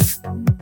Thank you.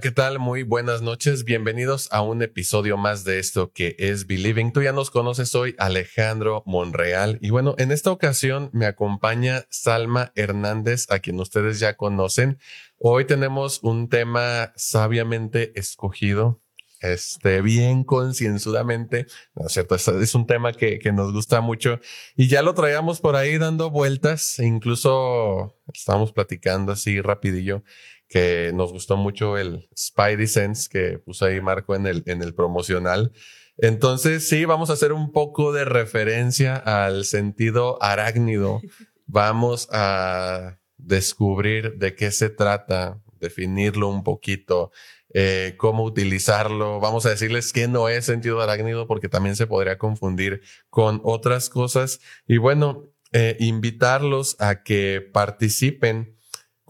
¿Qué tal? Muy buenas noches. Bienvenidos a un episodio más de esto que es Believing. Tú ya nos conoces, soy Alejandro Monreal. Y bueno, en esta ocasión me acompaña Salma Hernández, a quien ustedes ya conocen. Hoy tenemos un tema sabiamente escogido, este, bien concienzudamente, ¿no es cierto? Es, un tema que, que, nos gusta mucho y ya lo traíamos por ahí dando vueltas, incluso estábamos platicando así rapidillo que nos gustó mucho el Spidey Sense que puso ahí Marco en el, en el promocional. Entonces, sí, vamos a hacer un poco de referencia al sentido arácnido. Vamos a descubrir de qué se trata, definirlo un poquito, eh, cómo utilizarlo. Vamos a decirles que no es sentido arácnido porque también se podría confundir con otras cosas. Y bueno, eh, invitarlos a que participen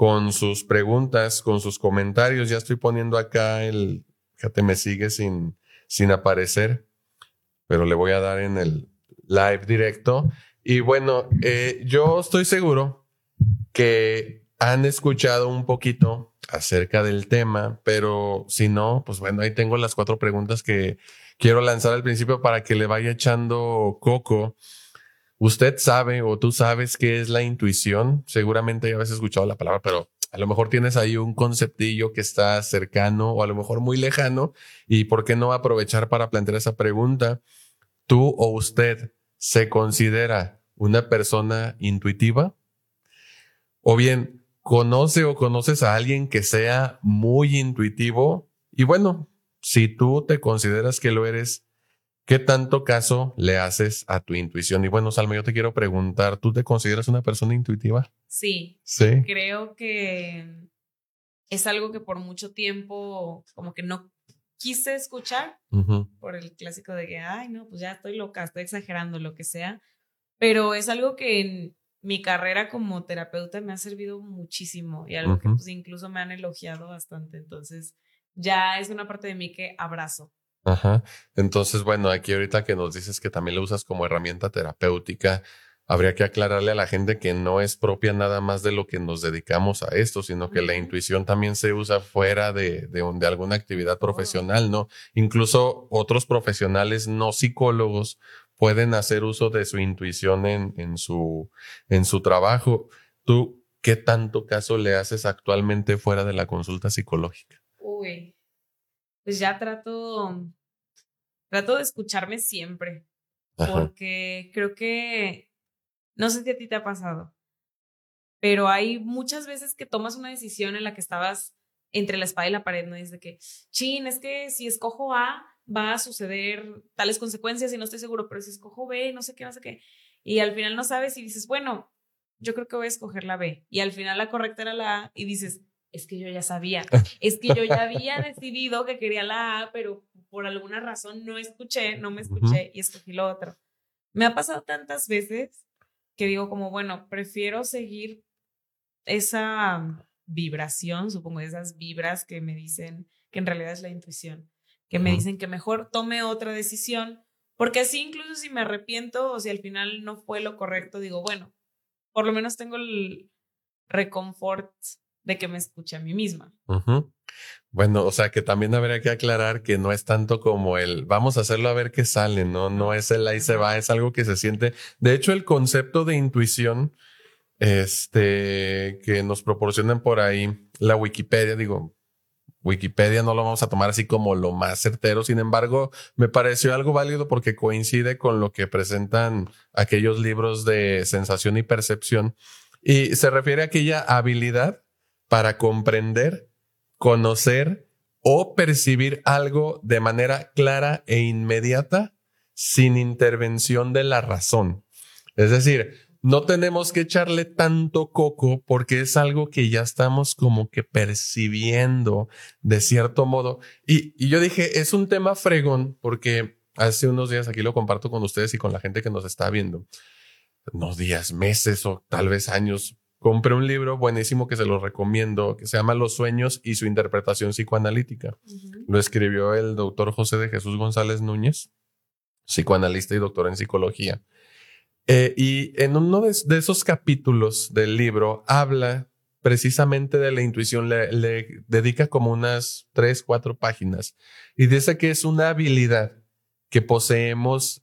con sus preguntas, con sus comentarios. Ya estoy poniendo acá el, fíjate, me sigue sin, sin aparecer, pero le voy a dar en el live directo. Y bueno, eh, yo estoy seguro que han escuchado un poquito acerca del tema, pero si no, pues bueno, ahí tengo las cuatro preguntas que quiero lanzar al principio para que le vaya echando coco Usted sabe o tú sabes qué es la intuición. Seguramente ya habéis escuchado la palabra, pero a lo mejor tienes ahí un conceptillo que está cercano o a lo mejor muy lejano. ¿Y por qué no aprovechar para plantear esa pregunta? ¿Tú o usted se considera una persona intuitiva? O bien, ¿conoce o conoces a alguien que sea muy intuitivo? Y bueno, si tú te consideras que lo eres, ¿Qué tanto caso le haces a tu intuición? Y bueno, Salma, yo te quiero preguntar, ¿tú te consideras una persona intuitiva? Sí. Sí. Creo que es algo que por mucho tiempo como que no quise escuchar por el clásico de que, ay, no, pues ya estoy loca, estoy exagerando, lo que sea. Pero es algo que en mi carrera como terapeuta me ha servido muchísimo y algo que pues incluso me han elogiado bastante. Entonces, ya es una parte de mí que abrazo. Ajá. Entonces, bueno, aquí ahorita que nos dices que también lo usas como herramienta terapéutica, habría que aclararle a la gente que no es propia nada más de lo que nos dedicamos a esto, sino que la intuición también se usa fuera de, de, de alguna actividad oh. profesional, ¿no? Incluso otros profesionales no psicólogos pueden hacer uso de su intuición en, en, su, en su trabajo. ¿Tú qué tanto caso le haces actualmente fuera de la consulta psicológica? Uy, pues ya trato, trato de escucharme siempre, porque creo que, no sé si a ti te ha pasado, pero hay muchas veces que tomas una decisión en la que estabas entre la espada y la pared, ¿no? Es de que, chin, es que si escojo A, va a suceder tales consecuencias y no estoy seguro, pero si escojo B, no sé qué, no sé qué. Y al final no sabes y dices, bueno, yo creo que voy a escoger la B. Y al final la correcta era la A y dices, es que yo ya sabía, es que yo ya había decidido que quería la A, pero por alguna razón no escuché, no me escuché y escogí lo otro. Me ha pasado tantas veces que digo como, bueno, prefiero seguir esa vibración, supongo, esas vibras que me dicen que en realidad es la intuición, que me dicen que mejor tome otra decisión, porque así incluso si me arrepiento o si al final no fue lo correcto, digo, bueno, por lo menos tengo el reconfort de que me escuche a mí misma. Bueno, o sea que también habría que aclarar que no es tanto como el vamos a hacerlo a ver qué sale, no, no es el ahí se va, es algo que se siente. De hecho, el concepto de intuición, este, que nos proporcionan por ahí la Wikipedia, digo, Wikipedia no lo vamos a tomar así como lo más certero, sin embargo, me pareció algo válido porque coincide con lo que presentan aquellos libros de sensación y percepción y se refiere a aquella habilidad para comprender, conocer o percibir algo de manera clara e inmediata sin intervención de la razón. Es decir, no tenemos que echarle tanto coco porque es algo que ya estamos como que percibiendo de cierto modo. Y, yo dije, es un tema fregón porque hace unos días aquí lo comparto con ustedes y con la gente que nos está viendo. Unos días, meses o tal vez años compré un libro buenísimo que se lo recomiendo, que se llama Los sueños y su interpretación psicoanalítica. Lo escribió el doctor José de Jesús González Núñez, psicoanalista y doctor en psicología. Eh, y en uno de, esos capítulos del libro habla precisamente de la intuición, le, dedica como unas tres, cuatro páginas y dice que es una habilidad que poseemos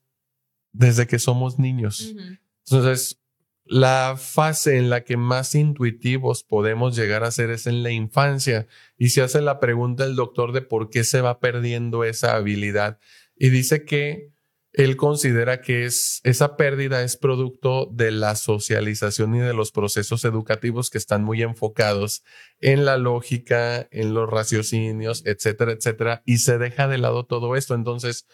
desde que somos niños. Entonces, la fase en la que más intuitivos podemos llegar a ser es en la infancia. Y se hace la pregunta el doctor de por qué se va perdiendo esa habilidad. Y dice que él considera que es, esa pérdida es producto de la socialización y de los procesos educativos que están muy enfocados en la lógica, en los raciocinios, etcétera, etcétera, y se deja de lado todo esto. Entonces,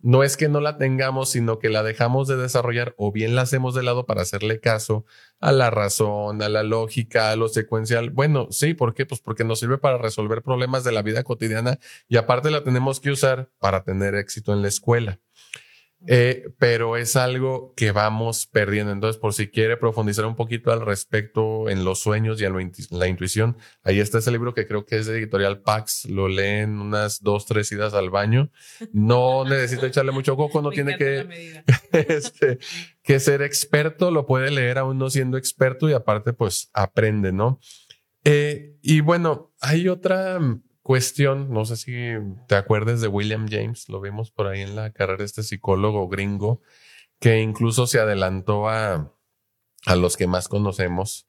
no es que no la tengamos, sino que la dejamos de desarrollar o bien la hacemos de lado para hacerle caso a la razón, a la lógica, a lo secuencial. Bueno, sí, ¿por qué? Pues porque nos sirve para resolver problemas de la vida cotidiana y aparte la tenemos que usar para tener éxito en la escuela. Eh, pero es algo que vamos perdiendo. Entonces, por si quiere profundizar un poquito al respecto en los sueños y en la intuición, ahí está ese libro que creo que es de editorial Pax. Lo leen unas dos, tres idas al baño. No necesita echarle mucho coco, no tiene que, este, que ser experto, lo puede leer aún no siendo experto y aparte, pues aprende, ¿no? Eh, y bueno, hay otra cuestión, no sé si te acuerdes de William James, lo vimos por ahí en la carrera, este psicólogo gringo, que incluso se adelantó a, a los que más conocemos,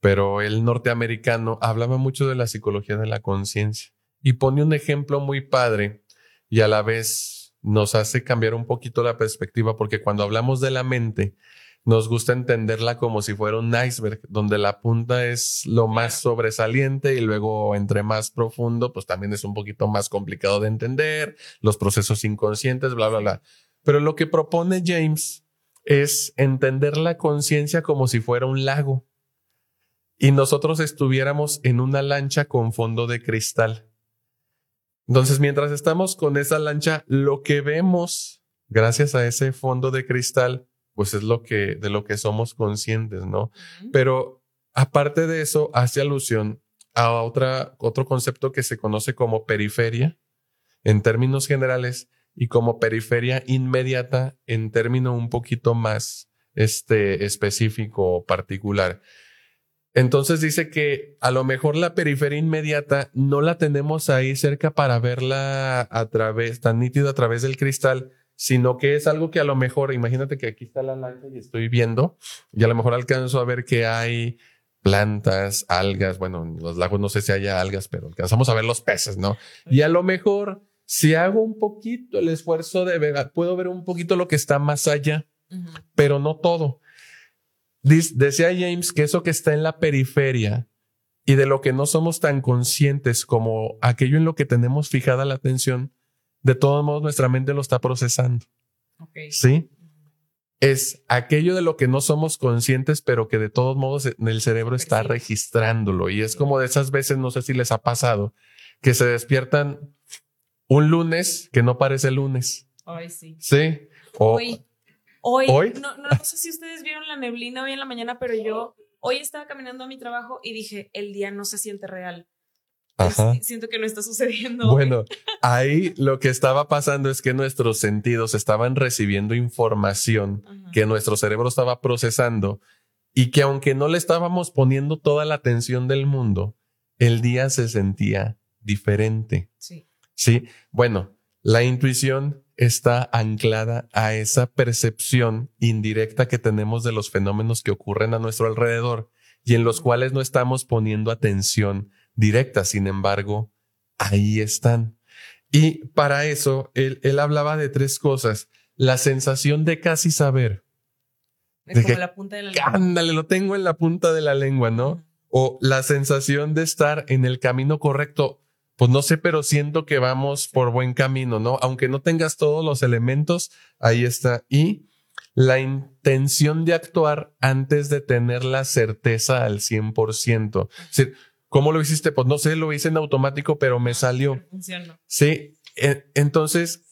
pero el norteamericano hablaba mucho de la psicología de la conciencia y pone un ejemplo muy padre y a la vez nos hace cambiar un poquito la perspectiva porque cuando hablamos de la mente, nos gusta entenderla como si fuera un iceberg, donde la punta es lo más sobresaliente y luego entre más profundo, pues también es un poquito más complicado de entender, los procesos inconscientes, bla, bla, bla. Pero lo que propone James es entender la conciencia como si fuera un lago y nosotros estuviéramos en una lancha con fondo de cristal. Entonces, mientras estamos con esa lancha, lo que vemos gracias a ese fondo de cristal pues es lo que, de lo que somos conscientes, ¿no? Pero aparte de eso, hace alusión a otra, otro concepto que se conoce como periferia en términos generales y como periferia inmediata en término un poquito más este, específico o particular. Entonces dice que a lo mejor la periferia inmediata no la tenemos ahí cerca para verla a través, tan nítida a través del cristal, sino que es algo que a lo mejor, imagínate que aquí está la lancha y estoy viendo, y a lo mejor alcanzo a ver que hay plantas, algas, bueno, en los lagos no sé si haya algas, pero alcanzamos a ver los peces, ¿no? Y a lo mejor, si hago un poquito el esfuerzo de ver, puedo ver un poquito lo que está más allá, pero no todo. decía James que eso que está en la periferia y de lo que no somos tan conscientes como aquello en lo que tenemos fijada la atención, de todos modos nuestra mente lo está procesando. ¿Sí? Es aquello de lo que no somos conscientes, pero que de todos modos el cerebro está registrándolo. Y es como de esas veces, no sé si les ha pasado, que se despiertan un lunes que no parece lunes. Hoy sí. Sí. hoy. Hoy. No, no, no sé si ustedes vieron la neblina hoy en la mañana, pero yo hoy estaba caminando a mi trabajo y dije, el día no se siente real. Siento que no está sucediendo. Bueno, ahí lo que estaba pasando es que nuestros sentidos estaban recibiendo información que nuestro cerebro estaba procesando y que aunque no le estábamos poniendo toda la atención del mundo, el día se sentía diferente. Sí. Sí. Bueno, la intuición está anclada a esa percepción indirecta que tenemos de los fenómenos que ocurren a nuestro alrededor y en los cuales no estamos poniendo atención directa, sin embargo, ahí están. Y para eso, él, él hablaba de tres cosas. La sensación de casi saber. de como la punta de la lengua. Ándale, lo tengo en la punta de la lengua, ¿no? O la sensación de estar en el camino correcto. Pues no sé, pero siento que vamos por buen camino, ¿no? Aunque no tengas todos los elementos, ahí está. Y la intención de actuar antes de tener la certeza al 100%. Es decir, ¿Cómo lo hiciste? Pues no sé, lo hice en automático, pero me salió. Sí, entonces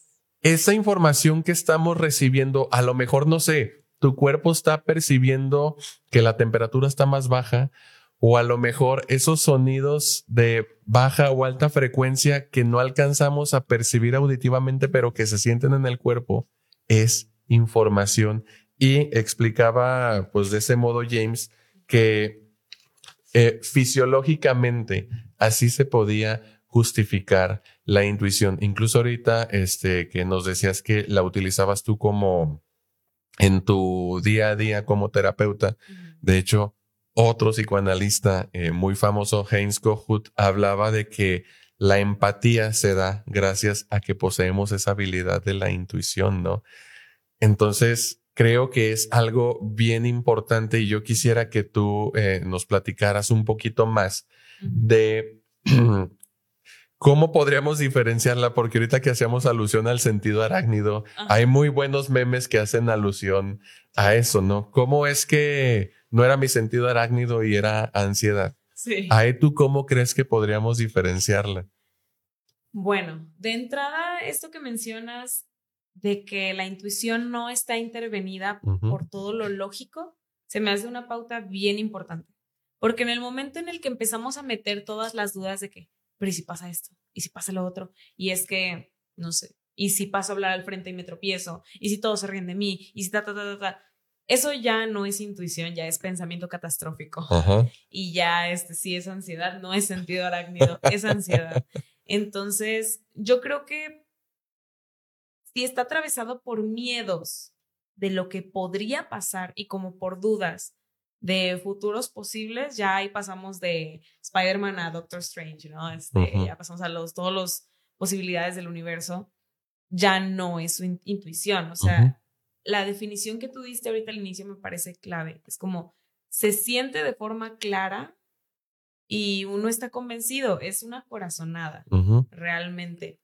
esa información que estamos recibiendo, a lo mejor no sé, tu cuerpo está percibiendo que la temperatura está más baja o a lo mejor esos sonidos de baja o alta frecuencia que no alcanzamos a percibir auditivamente, pero que se sienten en el cuerpo, es información. Y explicaba, pues de ese modo, James, que eh, fisiológicamente así se podía justificar la intuición. Incluso ahorita, este, que nos decías que la utilizabas tú como en tu día a día como terapeuta. De hecho, otro psicoanalista eh, muy famoso, Heinz Kohut, hablaba de que la empatía se da gracias a que poseemos esa habilidad de la intuición, ¿no? Entonces, creo que es algo bien importante y yo quisiera que tú eh, nos platicaras un poquito más de ¿Cómo podríamos diferenciarla? Porque ahorita que hacíamos alusión al sentido arácnido, hay muy buenos memes que hacen alusión a eso, ¿no? ¿Cómo es que no era mi sentido arácnido y era ansiedad? Sí. Ahí tú cómo crees que podríamos diferenciarla? Bueno, de entrada, esto que mencionas de que la intuición no está intervenida por todo lo lógico, se me hace una pauta bien importante. Porque en el momento en el que empezamos a meter todas las dudas de que, pero ¿y si pasa esto? ¿Y si pasa lo otro? Y es que, no sé, ¿y si paso a hablar al frente y me tropiezo? ¿Y si todos se ríen de mí? ¿Y si ta, ta, ta, ta, ta? Eso ya no es intuición, ya es pensamiento catastrófico. Y ya, este, sí es ansiedad, no es sentido arácnido, es ansiedad. Entonces, yo creo que si está atravesado por miedos de lo que podría pasar y como por dudas de futuros posibles, ya ahí pasamos de Spider-Man a Doctor Strange, ¿no? Este, Ya pasamos a los, todas las posibilidades del universo, ya no es su intuición, o sea, la definición que tú diste ahorita al inicio me parece clave, es como se siente de forma clara y uno está convencido, es una corazonada, realmente.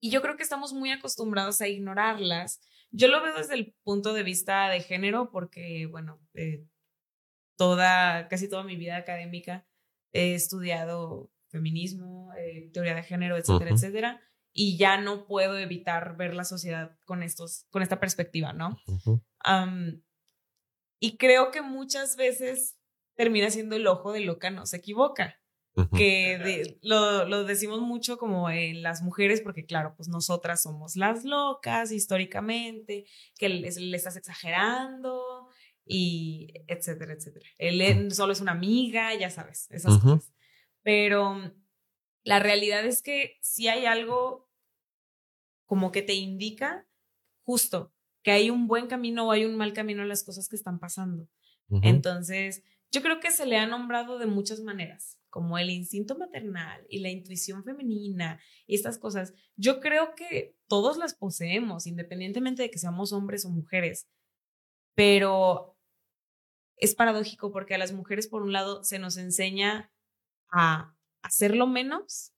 Y yo creo que estamos muy acostumbrados a ignorarlas. Yo lo veo desde el punto de vista de género porque, bueno, eh, toda, casi toda mi vida académica he estudiado feminismo, eh, teoría de género, etcétera, etcétera, y ya no puedo evitar ver la sociedad con estos, con esta perspectiva, ¿no? y creo que muchas veces termina siendo el ojo de loca no se equivoca. Que lo, lo, decimos mucho como en las mujeres, porque claro, pues nosotras somos las locas históricamente, que le, le estás exagerando, y etcétera, etcétera. Él solo es una amiga, ya sabes, esas cosas. Pero la realidad es que si hay algo como que te indica justo que hay un buen camino o hay un mal camino en las cosas que están pasando. Entonces, yo creo que se le ha nombrado de muchas maneras, como el instinto maternal y la intuición femenina y estas cosas. Yo creo que todos las poseemos, independientemente de que seamos hombres o mujeres, pero es paradójico porque a las mujeres, por un lado, se nos enseña a hacerlo menos,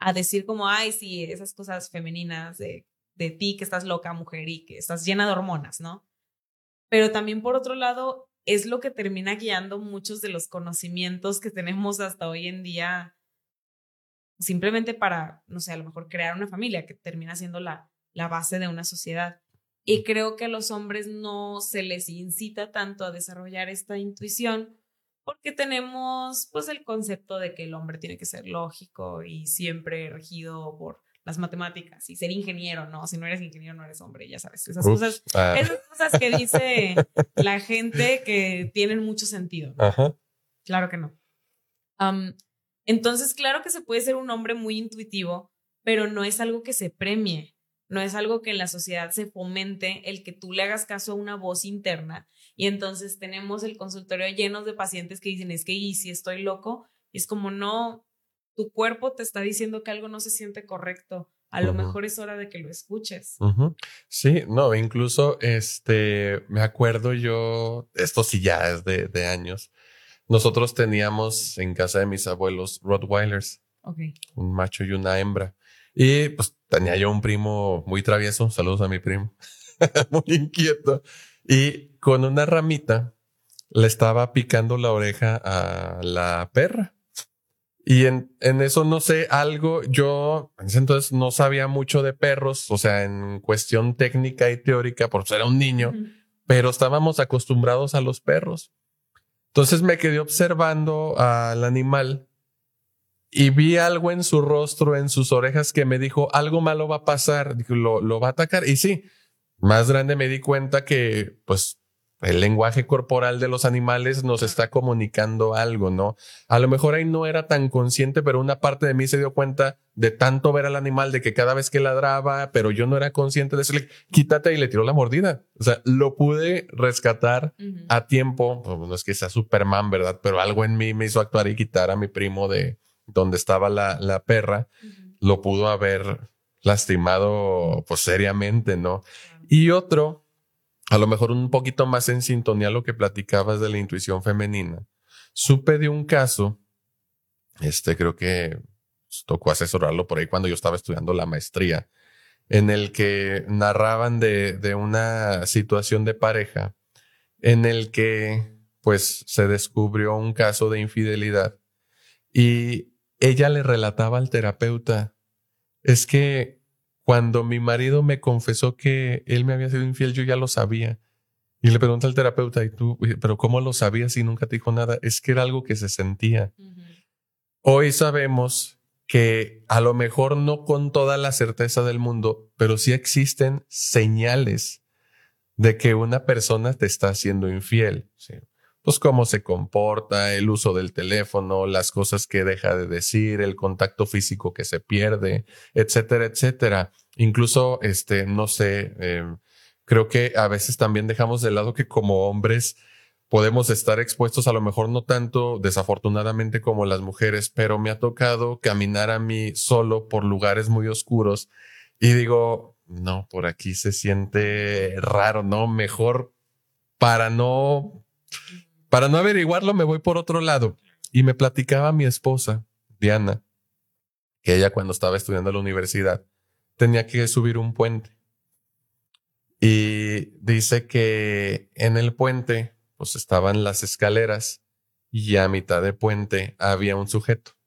a decir como, ay, sí, esas cosas femeninas de, de ti que estás loca, mujer, y que estás llena de hormonas, ¿no? Pero también, por otro lado, es lo que termina guiando muchos de los conocimientos que tenemos hasta hoy en día, simplemente para, no sé, a lo mejor crear una familia, que termina siendo la, la base de una sociedad. Y creo que a los hombres no se les incita tanto a desarrollar esta intuición porque tenemos pues el concepto de que el hombre tiene que ser lógico y siempre regido por las matemáticas y ser ingeniero, ¿no? Si no eres ingeniero no eres hombre, ya sabes. Esas, cosas, ah. esas cosas que dice la gente que tienen mucho sentido. Claro que no. entonces, claro que se puede ser un hombre muy intuitivo, pero no es algo que se premie. No es algo que en la sociedad se fomente el que tú le hagas caso a una voz interna. Y entonces tenemos el consultorio lleno de pacientes que dicen, es que, ¿y si estoy loco? Y es como, no, tu cuerpo te está diciendo que algo no se siente correcto. A lo mejor es hora de que lo escuches. Sí, no, incluso este, me acuerdo yo, esto sí ya es de, de años, nosotros teníamos en casa de mis abuelos Rottweilers. Un macho y una hembra. Y pues tenía yo un primo muy travieso, saludos a mi primo, muy inquieto, y con una ramita le estaba picando la oreja a la perra. Y en, en eso no sé algo, yo en ese entonces no sabía mucho de perros, o sea, en cuestión técnica y teórica, por ser un niño, pero estábamos acostumbrados a los perros. Entonces me quedé observando al animal y vi algo en su rostro, en sus orejas, que me dijo, algo malo va a pasar, lo, lo va a atacar. Y sí, más grande me di cuenta que, pues, el lenguaje corporal de los animales nos está comunicando algo, ¿no? A lo mejor ahí no era tan consciente, pero una parte de mí se dio cuenta de tanto ver al animal, de que cada vez que ladraba, pero yo no era consciente de decirle, quítate y le tiró la mordida. O sea, lo pude rescatar a tiempo. Pues, no es que sea Superman, ¿verdad? Pero algo en mí me hizo actuar y quitar a mi primo de donde estaba la, la perra. Lo pudo haber lastimado, pues seriamente, ¿no? Y otro a lo mejor un poquito más en sintonía a lo que platicabas de la intuición femenina. Supe de un caso, este creo que tocó asesorarlo por ahí cuando yo estaba estudiando la maestría, en el que narraban de, de una situación de pareja en el que pues se descubrió un caso de infidelidad y ella le relataba al terapeuta, es que cuando mi marido me confesó que él me había sido infiel, yo ya lo sabía. Y le pregunta al terapeuta, ¿y tú, pero cómo lo sabías y nunca te dijo nada? Es que era algo que se sentía. Hoy sabemos que a lo mejor no con toda la certeza del mundo, pero sí existen señales de que una persona te está haciendo infiel. ¿sí? Pues cómo se comporta, el uso del teléfono, las cosas que deja de decir, el contacto físico que se pierde, etcétera, etcétera. Incluso, este, no sé, em, creo que a veces también dejamos de lado que como hombres podemos estar expuestos a lo mejor no tanto desafortunadamente como las mujeres, pero me ha tocado caminar a mí solo por lugares muy oscuros y digo, no, por aquí se siente raro, ¿no? Mejor para no para no averiguarlo, me voy por otro lado. Y me platicaba mi esposa, Diana, que ella cuando estaba estudiando en la universidad tenía que subir un puente. Y dice que en el puente, pues estaban las escaleras y a mitad de puente había un sujeto,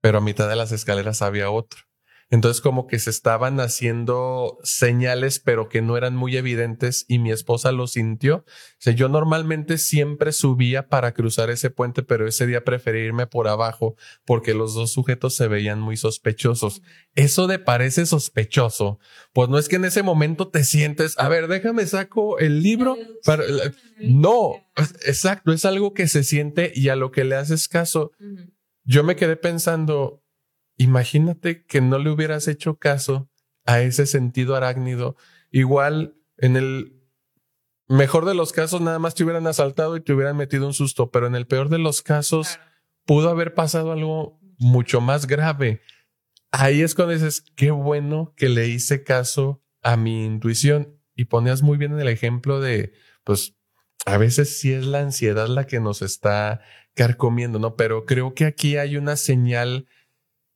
pero a mitad de las escaleras había otro. Entonces como que se estaban haciendo señales, pero que no eran muy evidentes y mi esposa lo sintió. O sea, yo normalmente siempre subía para cruzar ese puente, pero ese día preferí irme por abajo porque los dos sujetos se veían muy sospechosos. Eso de parece sospechoso, pues no es que en ese momento te sientes, a ver, déjame saco el libro. Para... No, exacto, es algo que se siente y a lo que le haces caso. Yo me quedé pensando, Imagínate que no le hubieras hecho caso a ese sentido arácnido. Igual en el mejor de los casos nada más te hubieran asaltado y te hubieran metido un susto, pero en el peor de los casos pudo haber pasado algo mucho más grave. Ahí es cuando dices, qué bueno que le hice caso a mi intuición y ponías muy bien en el ejemplo de, pues, a veces sí es la ansiedad la que nos está carcomiendo, ¿no? Pero creo que aquí hay una señal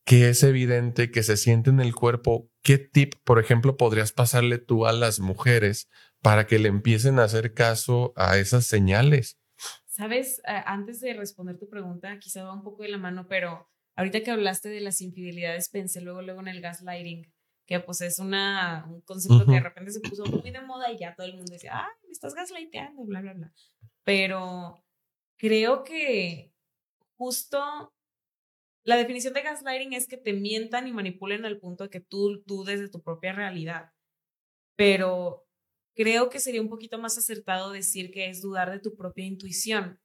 que es evidente que se siente en el cuerpo, ¿qué tip, por ejemplo, podrías pasarle tú a las mujeres para que le empiecen a hacer caso a esas señales? Sabes, antes de responder tu pregunta, quizá va un poco de la mano, pero ahorita que hablaste de las infidelidades, pensé luego, luego en el gaslighting, que pues es una, un concepto que de repente se puso muy de moda y ya todo el mundo decía, ah, me estás gaslighteando, bla, bla, bla. Pero creo que justo la definición de gaslighting es que te mientan y manipulen al punto de que tú dudes de tu propia realidad. Pero creo que sería un poquito más acertado decir que es dudar de tu propia intuición.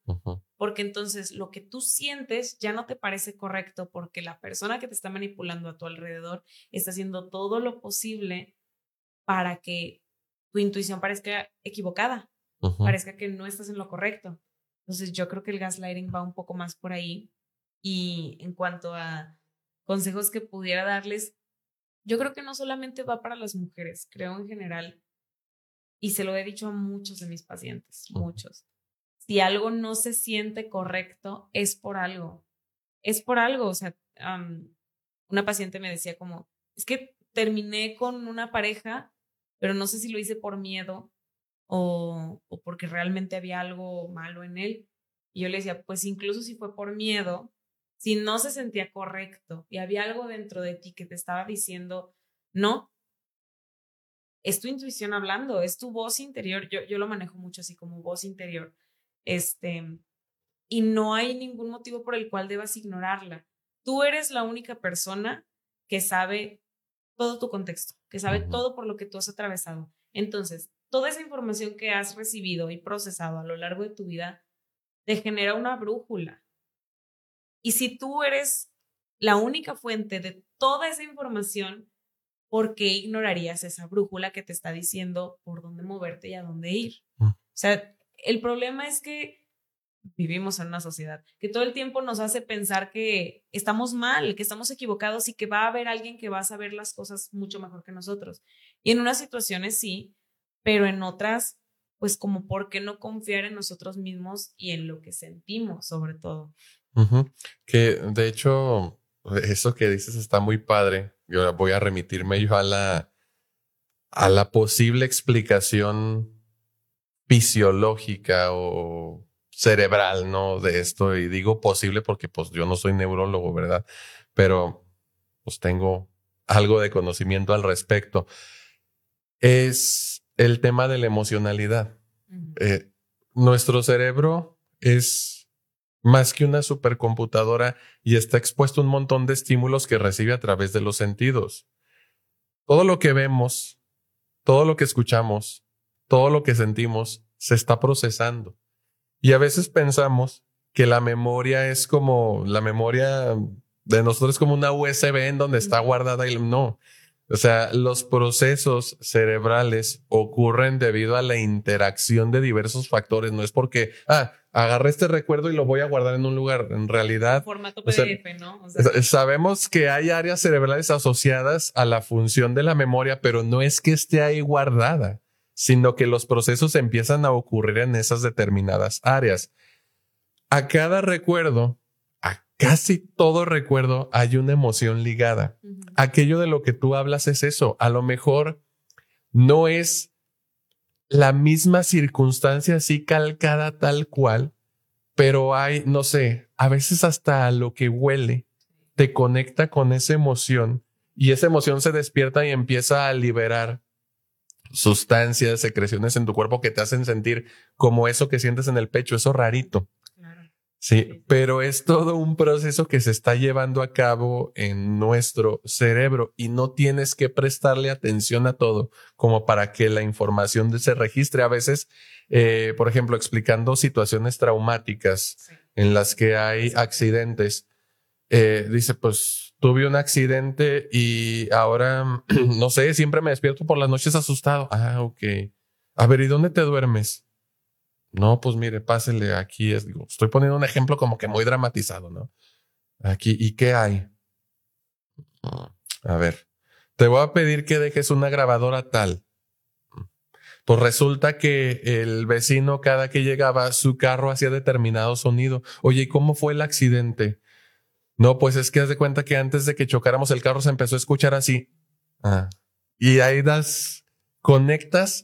Porque entonces lo que tú sientes ya no te parece correcto porque la persona que te está manipulando a tu alrededor está haciendo todo lo posible para que tu intuición parezca equivocada, parezca que no estás en lo correcto. Entonces yo creo que el gaslighting va un poco más por ahí y en cuanto a consejos que pudiera darles, yo creo que no solamente va para las mujeres, creo en general, y se lo he dicho a muchos de mis pacientes, muchos. Si algo no se siente correcto, es por algo. Es por algo. O sea, una paciente me decía como, es que terminé con una pareja, pero no sé si lo hice por miedo o, o porque realmente había algo malo en él. Y yo le decía, pues incluso si fue por miedo, si no se sentía correcto y había algo dentro de ti que te estaba diciendo no, es tu intuición hablando, es tu voz interior. Yo, yo lo manejo mucho así como voz interior. Este, y no hay ningún motivo por el cual debas ignorarla. Tú eres la única persona que sabe todo tu contexto, que sabe todo por lo que tú has atravesado. Entonces, toda esa información que has recibido y procesado a lo largo de tu vida te genera una brújula. Y si tú eres la única fuente de toda esa información, ¿por qué ignorarías esa brújula que te está diciendo por dónde moverte y a dónde ir? Mm. O sea, el problema es que vivimos en una sociedad que todo el tiempo nos hace pensar que estamos mal, que estamos equivocados y que va a haber alguien que va a saber las cosas mucho mejor que nosotros. Y en unas situaciones sí, pero en otras, pues como por qué no confiar en nosotros mismos y en lo que sentimos sobre todo. Que de hecho, eso que dices está muy padre. Yo voy a remitirme yo a la, a la posible explicación fisiológica o cerebral, ¿no? De esto. Y digo posible porque pues yo no soy neurólogo, ¿verdad? Pero pues tengo algo de conocimiento al respecto. Es el tema de la emocionalidad. Eh, nuestro cerebro es más que una supercomputadora y está expuesto a un montón de estímulos que recibe a través de los sentidos. Todo lo que vemos, todo lo que escuchamos, todo lo que sentimos se está procesando. Y a veces pensamos que la memoria es como la memoria de nosotros como una USB en donde está guardada y no. O sea, los procesos cerebrales ocurren debido a la interacción de diversos factores. No es porque, ah, agarré este recuerdo y lo voy a guardar en un lugar. En realidad. Formato PDF, ¿no? sabemos que hay áreas cerebrales asociadas a la función de la memoria, pero no es que esté ahí guardada, sino que los procesos empiezan a ocurrir en esas determinadas áreas. A cada recuerdo casi todo recuerdo hay una emoción ligada. Aquello de lo que tú hablas es eso. A lo mejor no es la misma circunstancia así calcada tal cual, pero hay, no sé, a veces hasta lo que huele te conecta con esa emoción y esa emoción se despierta y empieza a liberar sustancias, secreciones en tu cuerpo que te hacen sentir como eso que sientes en el pecho, eso rarito. Sí, pero es todo un proceso que se está llevando a cabo en nuestro cerebro y no tienes que prestarle atención a todo como para que la información se registre. A veces, eh, por ejemplo, explicando situaciones traumáticas en las que hay accidentes, eh, dice, pues tuve un accidente y ahora, no sé, siempre me despierto por las noches asustado. Ah, ok. A ver, ¿y dónde te duermes? No, pues mire, pásele aquí. Es, digo, estoy poniendo un ejemplo como que muy dramatizado, ¿no? Aquí, ¿y qué hay? A ver, te voy a pedir que dejes una grabadora tal. Pues resulta que el vecino cada que llegaba su carro hacía determinado sonido. Oye, ¿y cómo fue el accidente? No, pues es que haz de cuenta que antes de que chocáramos el carro se empezó a escuchar así. Ah. Y ahí das, conectas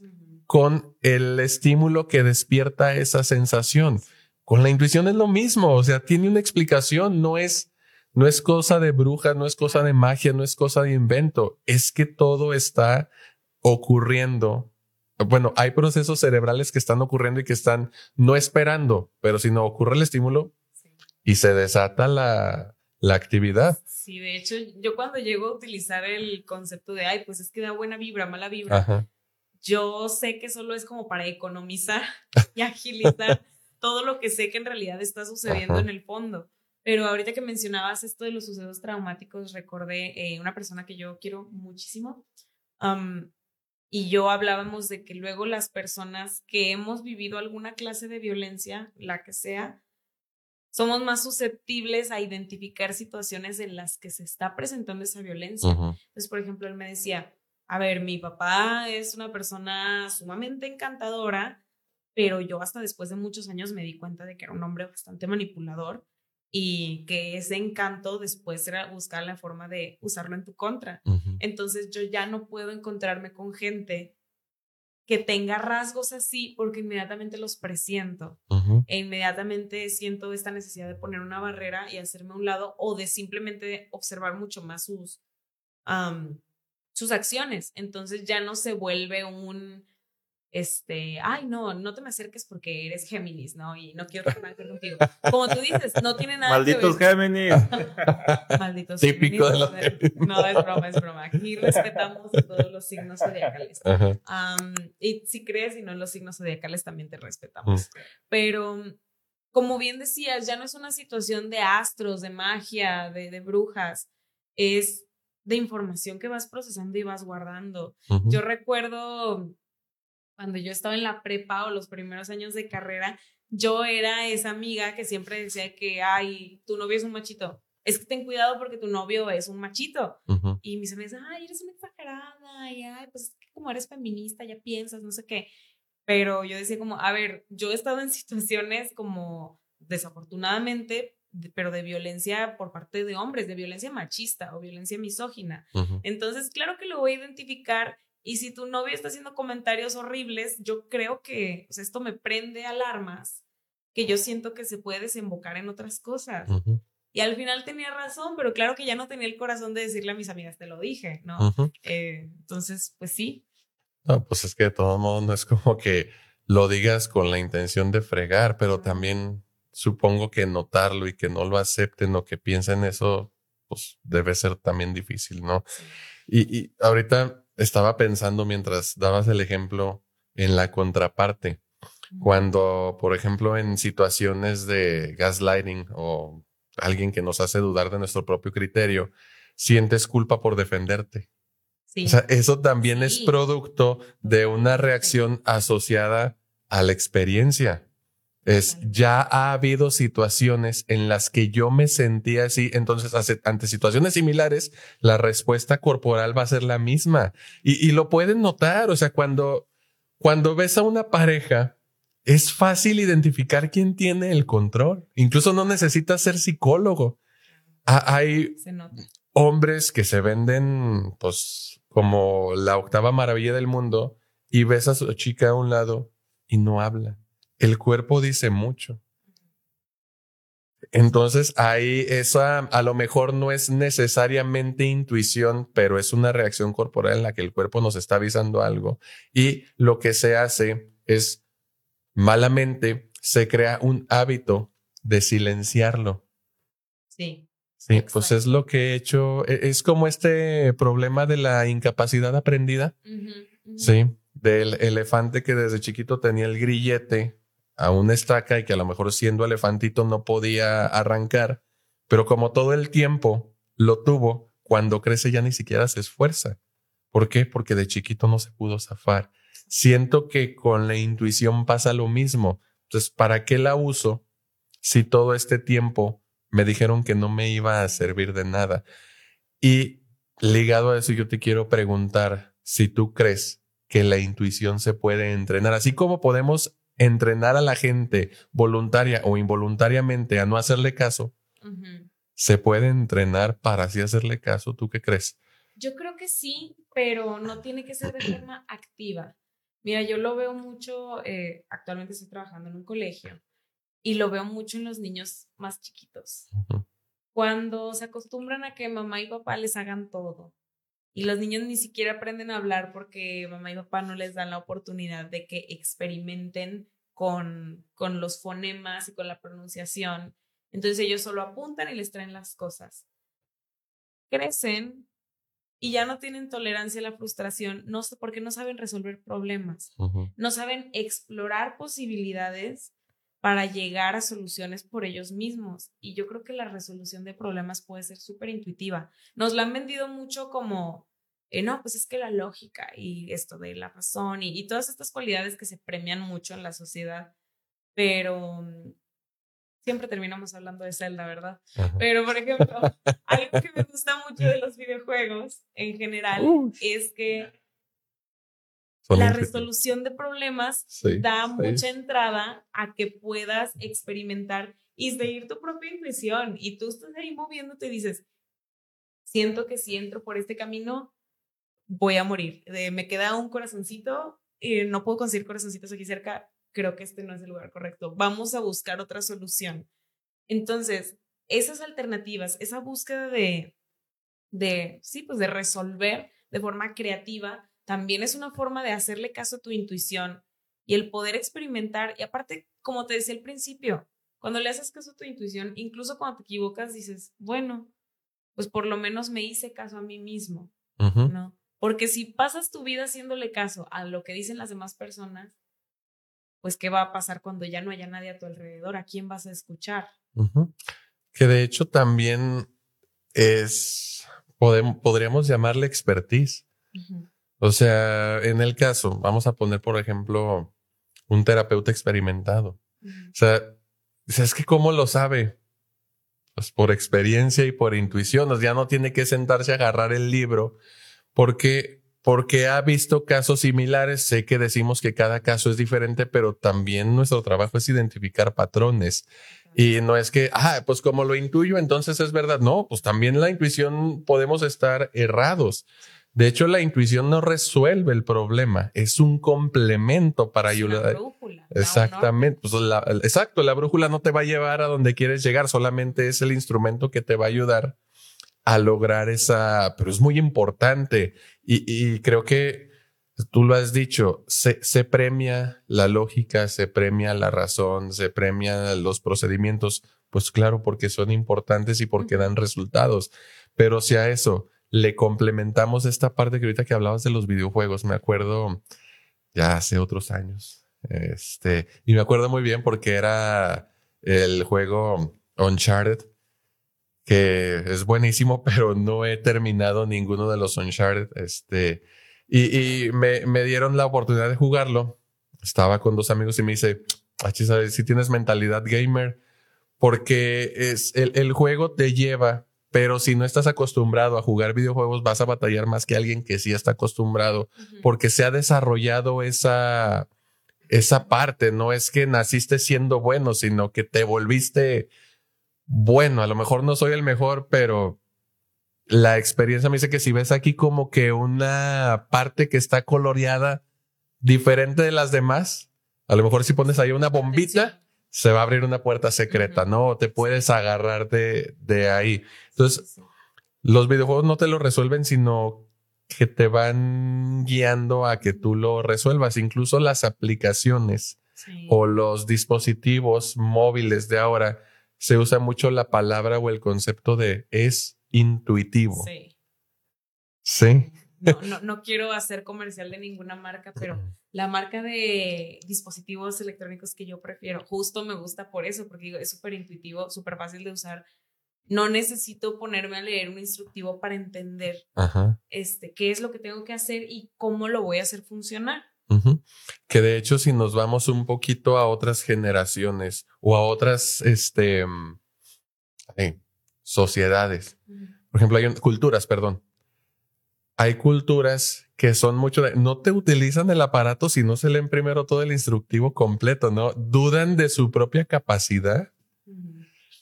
con el estímulo que despierta esa sensación. Con la intuición es lo mismo, o sea, tiene una explicación, no es, no es cosa de bruja, no es cosa de magia, no es cosa de invento, es que todo está ocurriendo. Bueno, hay procesos cerebrales que están ocurriendo y que están no esperando, pero si no ocurre el estímulo y se desata la, la actividad. Sí, de hecho, yo cuando llego a utilizar el concepto de, ay, pues es que da buena vibra, mala vibra, yo sé que solo es como para economizar y agilizar todo lo que sé que en realidad está sucediendo en el fondo. Pero ahorita que mencionabas esto de los sucesos traumáticos, recordé eh, una persona que yo quiero muchísimo. y yo hablábamos de que luego las personas que hemos vivido alguna clase de violencia, la que sea, somos más susceptibles a identificar situaciones en las que se está presentando esa violencia. Entonces, por ejemplo, él me decía, a ver, mi papá es una persona sumamente encantadora, pero yo hasta después de muchos años me di cuenta de que era un hombre bastante manipulador y que ese encanto después era buscar la forma de usarlo en tu contra. Entonces yo ya no puedo encontrarme con gente que tenga rasgos así porque inmediatamente los presiento. E inmediatamente siento esta necesidad de poner una barrera y hacerme a un lado o de simplemente observar mucho más sus sus acciones. Entonces ya no se vuelve un, este, ay, no, no te me acerques porque eres Géminis, ¿no? Y no quiero ver contigo. Como tú dices, no tiene nada Malditos que ver. Géminis. Malditos Típico de Géminis. los No, es broma, es broma. Aquí respetamos todos los signos zodiacales. Am, y si crees y no en los signos zodiacales también te respetamos. Pero como bien decías, ya no es una situación de astros, de magia, de, de brujas, es de información que vas procesando y vas guardando. Yo recuerdo cuando yo estaba en la prepa o los primeros años de carrera, yo era esa amiga que siempre decía que, ay, tu novio es un machito. Es que ten cuidado porque tu novio es un machito. Y mis amigas, ay, eres una exagerada, y ay, pues es que como eres feminista, ya piensas, no sé qué. Pero yo decía como, a ver, yo he estado en situaciones como, desafortunadamente, de- pero de violencia por parte de hombres, de violencia machista o violencia misógina. Entonces, claro que lo voy a identificar. Y si tu novio está haciendo comentarios horribles, yo creo que pues, esto me prende alarmas que yo siento que se puede desembocar en otras cosas. Y al final tenía razón, pero claro que ya no tenía el corazón de decirle a mis amigas, te lo dije, ¿no? Eh, entonces, pues sí. No, pues es que de todo modo no es como que lo digas con la intención de fregar, pero también supongo que notarlo y que no lo acepten o que piensen eso, pues debe ser también difícil, ¿no? Y, y ahorita estaba pensando mientras dabas el ejemplo en la contraparte, cuando, por ejemplo, en situaciones de gaslighting o alguien que nos hace dudar de nuestro propio criterio, sientes culpa por defenderte. Sí. O sea, eso también es producto de una reacción asociada a la experiencia. Es, ya ha habido situaciones en las que yo me sentía así, entonces ante situaciones similares, la respuesta corporal va a ser la misma. Y, y lo pueden notar, o sea, cuando, cuando ves a una pareja, es fácil identificar quién tiene el control. Incluso no necesitas ser psicólogo. Ha- Hay hombres que se venden pues como la octava maravilla del mundo y ves a su chica a un lado y no habla. El cuerpo dice mucho. Entonces ahí esa a lo mejor no es necesariamente intuición, pero es una reacción corporal en la que el cuerpo nos está avisando algo y lo que se hace es malamente se crea un hábito de silenciarlo. Sí. Sí, Exacto. pues es lo que he hecho. E- Es como este problema de la incapacidad aprendida. Sí, del elefante que desde chiquito tenía el grillete a una estaca y que a lo mejor siendo elefantito no podía arrancar, pero como todo el tiempo lo tuvo, cuando crece ya ni siquiera se esfuerza. ¿Por qué? Porque de chiquito no se pudo zafar. Siento que con la intuición pasa lo mismo. Entonces, ¿para qué la uso si todo este tiempo me dijeron que no me iba a servir de nada? Y ligado a eso, yo te quiero preguntar si tú crees que la intuición se puede entrenar, así como podemos entrenar a la gente voluntaria o involuntariamente a no hacerle caso, se puede entrenar para así hacerle caso. ¿Tú qué crees? Yo creo que sí, pero no tiene que ser de forma activa. Mira, yo lo veo mucho, eh, actualmente estoy trabajando en un colegio y lo veo mucho en los niños más chiquitos. Cuando se acostumbran a que mamá y papá les hagan todo y los niños ni siquiera aprenden a hablar porque mamá y papá no les dan la oportunidad de que experimenten con, con los fonemas y con la pronunciación. Entonces ellos solo apuntan y les traen las cosas. Crecen y ya no tienen tolerancia a la frustración, no porque no saben resolver problemas, no saben explorar posibilidades para llegar a soluciones por ellos mismos. Y yo creo que la resolución de problemas puede ser súper intuitiva. Nos la han vendido mucho como, eh, no, pues es que la lógica y esto de la razón y, y todas estas cualidades que se premian mucho en la sociedad, pero mm, siempre terminamos hablando de Zelda, ¿verdad? Pero, por ejemplo, algo que me gusta mucho de los videojuegos en general es que Son la resolución de problemas Sí, da sí. mucha entrada a que puedas experimentar y seguir tu propia intuición. Y tú estás ahí moviéndote y dices, siento que si entro por este camino, voy a morir. De, me queda un corazoncito y no puedo conseguir corazoncitos aquí cerca. Creo que este no es el lugar correcto. Vamos a buscar otra solución. Entonces, esas alternativas, esa búsqueda de, de, sí, pues de resolver, de forma creativa, también es una forma de hacerle caso a tu intuición y el poder experimentar. Y aparte, como te decía al principio, cuando le haces caso a tu intuición, incluso cuando te equivocas, dices, bueno, pues por lo menos me hice caso a mí mismo, ¿no? Porque si pasas tu vida haciéndole caso a lo que dicen las demás personas, pues ¿qué va a pasar cuando ya no haya nadie a tu alrededor? ¿A quién vas a escuchar? Que de hecho también es, podríamos llamarle expertise. O sea, en el caso, vamos a poner, por ejemplo, un terapeuta experimentado. O sea, es que cómo lo sabe? Pues por experiencia y por intuición. O sea, ya no tiene que sentarse a agarrar el libro porque porque ha visto casos similares. Sé que decimos que cada caso es diferente, pero también nuestro trabajo es identificar patrones. Y no es que, ah, pues como lo intuyo, entonces es verdad. No, pues también la intuición podemos estar errados. De hecho, la intuición no resuelve el problema, es un complemento para ayudar. La brújula. Exactamente. Pues exacto, la brújula no te va a llevar a donde quieres llegar, solamente es el instrumento que te va a ayudar a lograr esa, pero es muy importante. Y, creo que tú lo has dicho, se, se, premia la lógica, se premia la razón, se premia los procedimientos, pues claro, porque son importantes y porque dan resultados. Pero si a eso le complementamos esta parte que ahorita que hablabas de los videojuegos, me acuerdo ya hace otros años, este, y me acuerdo muy bien porque era el juego Uncharted, que es buenísimo, pero no he terminado ninguno de los Uncharted, este, y, me, dieron la oportunidad de jugarlo. Estaba con dos amigos y me dice, ¿sabes si tienes mentalidad gamer? Porque es, el juego te lleva pero si no estás acostumbrado a jugar videojuegos, vas a batallar más que alguien que sí está acostumbrado, porque se ha desarrollado esa, esa parte. No es que naciste siendo bueno, sino que te volviste bueno. A lo mejor no soy el mejor, pero la experiencia me dice que si ves aquí como que una parte que está coloreada diferente de las demás, a lo mejor si pones ahí una bombita, se va a abrir una puerta secreta, ¿no? Te puedes agarrar de, de ahí. Entonces, los videojuegos no te lo resuelven, sino que te van guiando a que tú lo resuelvas. Incluso las aplicaciones o los dispositivos móviles de ahora se usa mucho la palabra o el concepto de es intuitivo. Sí. Sí. No, no, no quiero hacer comercial de ninguna marca, pero la marca de dispositivos electrónicos que yo prefiero, justo me gusta por eso, porque es súper intuitivo, súper fácil de usar. No necesito ponerme a leer un instructivo para entender este, qué es lo que tengo que hacer y cómo lo voy a hacer funcionar. Que de hecho, si nos vamos un poquito a otras generaciones o a otras este, mm, sociedades, por ejemplo, hay culturas, perdón. Hay culturas que son mucho de, no te utilizan el aparato si no se leen primero todo el instructivo completo, ¿no? Dudan de su propia capacidad.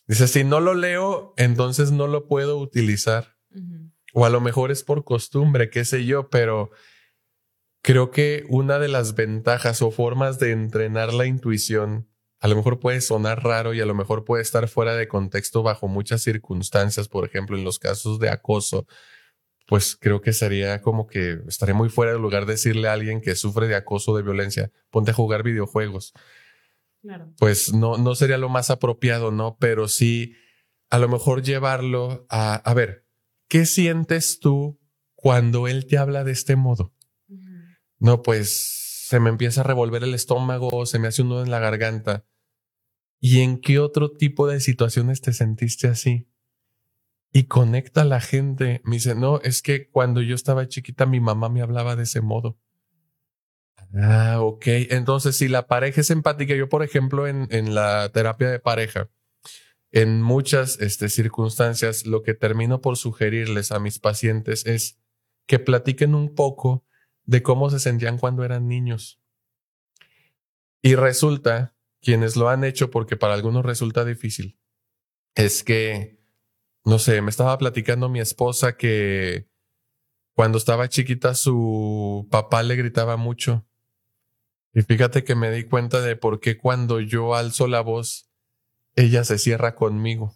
Dice, si no lo leo, entonces no lo puedo utilizar. O a lo mejor es por costumbre, qué sé yo, pero creo que una de las ventajas o formas de entrenar la intuición, a lo mejor puede sonar raro y a lo mejor puede estar fuera de contexto bajo muchas circunstancias, por ejemplo, en los casos de acoso, pues creo que sería como que estaría muy fuera de lugar decirle a alguien que sufre de acoso, de violencia, ponte a jugar videojuegos. Claro. Pues no, no sería lo más apropiado, ¿no? Pero sí, a lo mejor llevarlo a, a ver, ¿qué sientes tú cuando él te habla de este modo? No, pues se me empieza a revolver el estómago, se me hace un nudo en la garganta. ¿Y en qué otro tipo de situaciones te sentiste así? Y conecta a la gente. Me dice, no, es que cuando yo estaba chiquita mi mamá me hablaba de ese modo. Ah, ok. Entonces, si la pareja es empática, yo, por ejemplo, en, en la terapia de pareja, en muchas este, circunstancias, lo que termino por sugerirles a mis pacientes es que platiquen un poco de cómo se sentían cuando eran niños. Y resulta, quienes lo han hecho, porque para algunos resulta difícil, es que no sé, me estaba platicando mi esposa que cuando estaba chiquita su papá le gritaba mucho. Y fíjate que me di cuenta de por qué cuando yo alzo la voz, ella se cierra conmigo.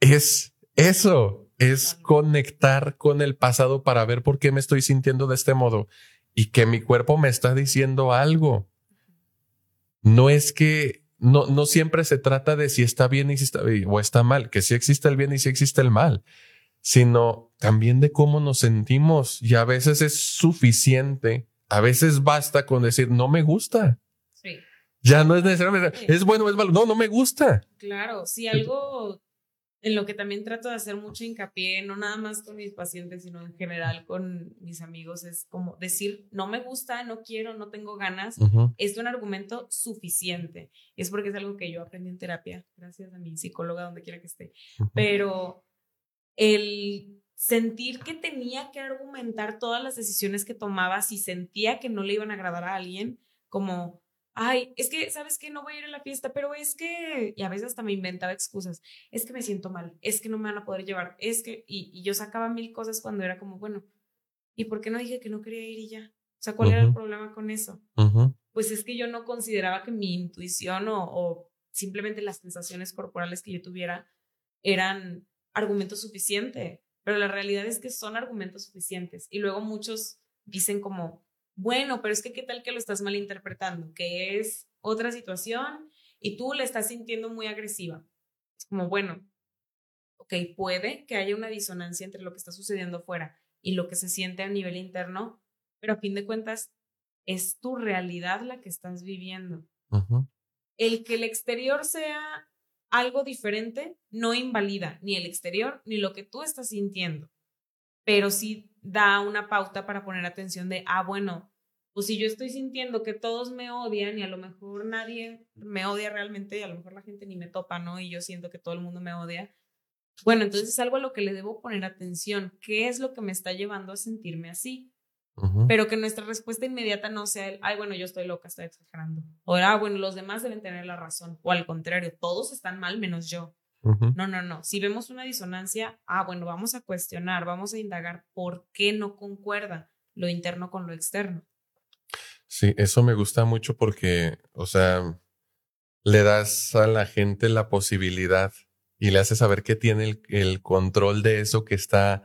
Es eso. es conectar con el pasado para ver por qué me estoy sintiendo de este modo y que mi cuerpo me está diciendo algo. No es que no, no siempre se trata de si está bien y si está o está mal, que si existe el bien y si existe el mal, sino también de cómo nos sentimos y a veces es suficiente, a veces basta con decir no me gusta. Sí. Ya no es necesariamente, es bueno o es malo, no, no me gusta. Claro, si algo en lo que también trato de hacer mucho hincapié, no nada más con mis pacientes, sino en general con mis amigos, es como decir, no me gusta, no quiero, no tengo ganas, es un argumento suficiente. Es porque es algo que yo aprendí en terapia, gracias a mi psicóloga, donde quiera que esté. Pero el sentir que tenía que argumentar todas las decisiones que tomaba si sentía que no le iban a agradar a alguien, como ay, es que, ¿sabes qué? No voy a ir a la fiesta, pero es que, y a veces hasta me inventaba excusas, es que me siento mal, es que no me van a poder llevar, es que, y, yo sacaba mil cosas cuando era como, bueno, ¿y por qué no dije que no quería ir y ya? O sea, ¿cuál era el problema con eso? Pues es que yo no consideraba que mi intuición o, o simplemente las sensaciones corporales que yo tuviera eran argumentos suficientes, pero la realidad es que son argumentos suficientes. Y luego muchos dicen como, bueno, pero es que qué tal que lo estás malinterpretando, que es otra situación y tú le estás sintiendo muy agresiva. Es como, bueno, ok, puede que haya una disonancia entre lo que está sucediendo afuera y lo que se siente a nivel interno, pero a fin de cuentas es tu realidad la que estás viviendo. El que el exterior sea algo diferente no invalida ni el exterior ni lo que tú estás sintiendo, pero sí da una pauta para poner atención de, ah, bueno, pues si yo estoy sintiendo que todos me odian y a lo mejor nadie me odia realmente y a lo mejor la gente ni me topa, ¿no? Y yo siento que todo el mundo me odia. Bueno, entonces es algo a lo que le debo poner atención. ¿Qué es lo que me está llevando a sentirme así? Pero que nuestra respuesta inmediata no sea el, ay, bueno, yo estoy loca, estoy exagerando. O, ah, bueno, los demás deben tener la razón. O al contrario, todos están mal menos yo. No, no, no. Si vemos una disonancia, ah, bueno, vamos a cuestionar, vamos a indagar por qué no concuerda lo interno con lo externo. Sí, eso me gusta mucho porque, o sea, le das a la gente la posibilidad y le haces saber que tiene el, el, control de eso que está,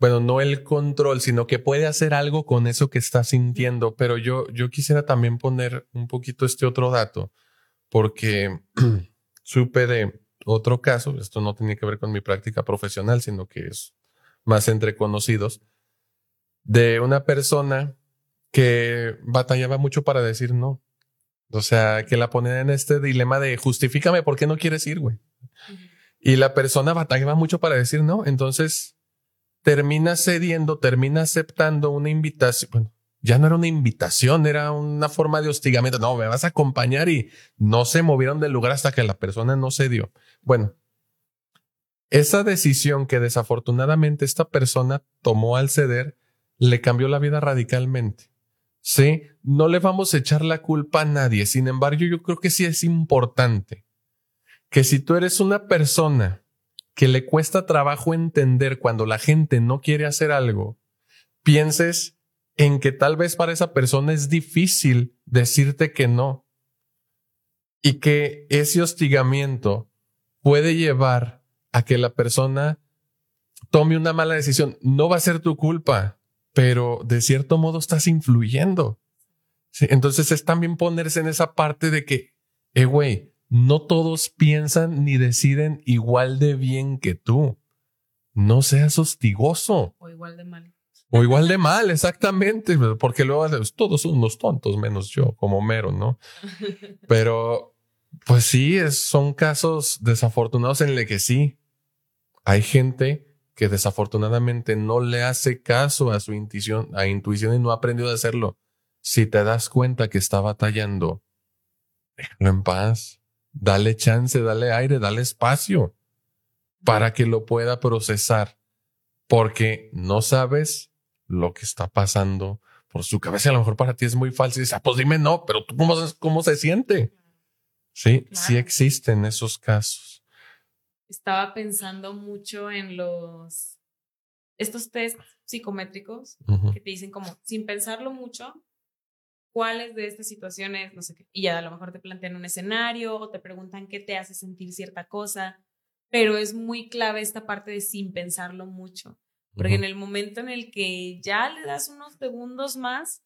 bueno, no el control, sino que puede hacer algo con eso que está sintiendo. Pero yo, yo quisiera también poner un poquito este otro dato, porque supe de otro caso, esto no tenía que ver con mi práctica profesional, sino que es más entre conocidos, de una persona que batallaba mucho para decir no. O sea, que la ponía en este dilema de justifícame por qué no quieres ir, güey. Y la persona batallaba mucho para decir no. Entonces termina cediendo, termina aceptando una invitación. Bueno, ya no era una invitación, era una forma de hostigamiento. No, me vas a acompañar y no se movieron del lugar hasta que la persona no cedió. Bueno, esa decisión que desafortunadamente esta persona tomó al ceder le cambió la vida radicalmente. Sí, no le vamos a echar la culpa a nadie. Sin embargo, yo creo que sí es importante que si tú eres una persona que le cuesta trabajo entender cuando la gente no quiere hacer algo, pienses en que tal vez para esa persona es difícil decirte que no y que ese hostigamiento puede llevar a que la persona tome una mala decisión. No va a ser tu culpa pero de cierto modo estás influyendo. Entonces es también ponerse en esa parte de que, eh, güey, no todos piensan ni deciden igual de bien que tú. No seas hostigoso. O igual de mal. O igual de mal, exactamente, porque luego todos son unos tontos, menos yo, como mero, ¿no? Pero, pues sí, son casos desafortunados en los que sí, hay gente que desafortunadamente no le hace caso a su intuición, a intuición y no ha aprendido a hacerlo. Si te das cuenta que está batallando, déjalo en paz, dale chance, dale aire, dale espacio para que lo pueda procesar, porque no sabes lo que está pasando por su cabeza. A lo mejor para ti es muy falso y dices, ah, pues dime no, pero tú cómo, cómo se siente. Sí, sí existen esos casos estaba pensando mucho en los, estos test psicométricos que te dicen como, sin pensarlo mucho, cuáles de estas situaciones, no sé qué, y ya a lo mejor te plantean un escenario o te preguntan qué te hace sentir cierta cosa, pero es muy clave esta parte de sin pensarlo mucho. Porque en el momento en el que ya le das unos segundos más,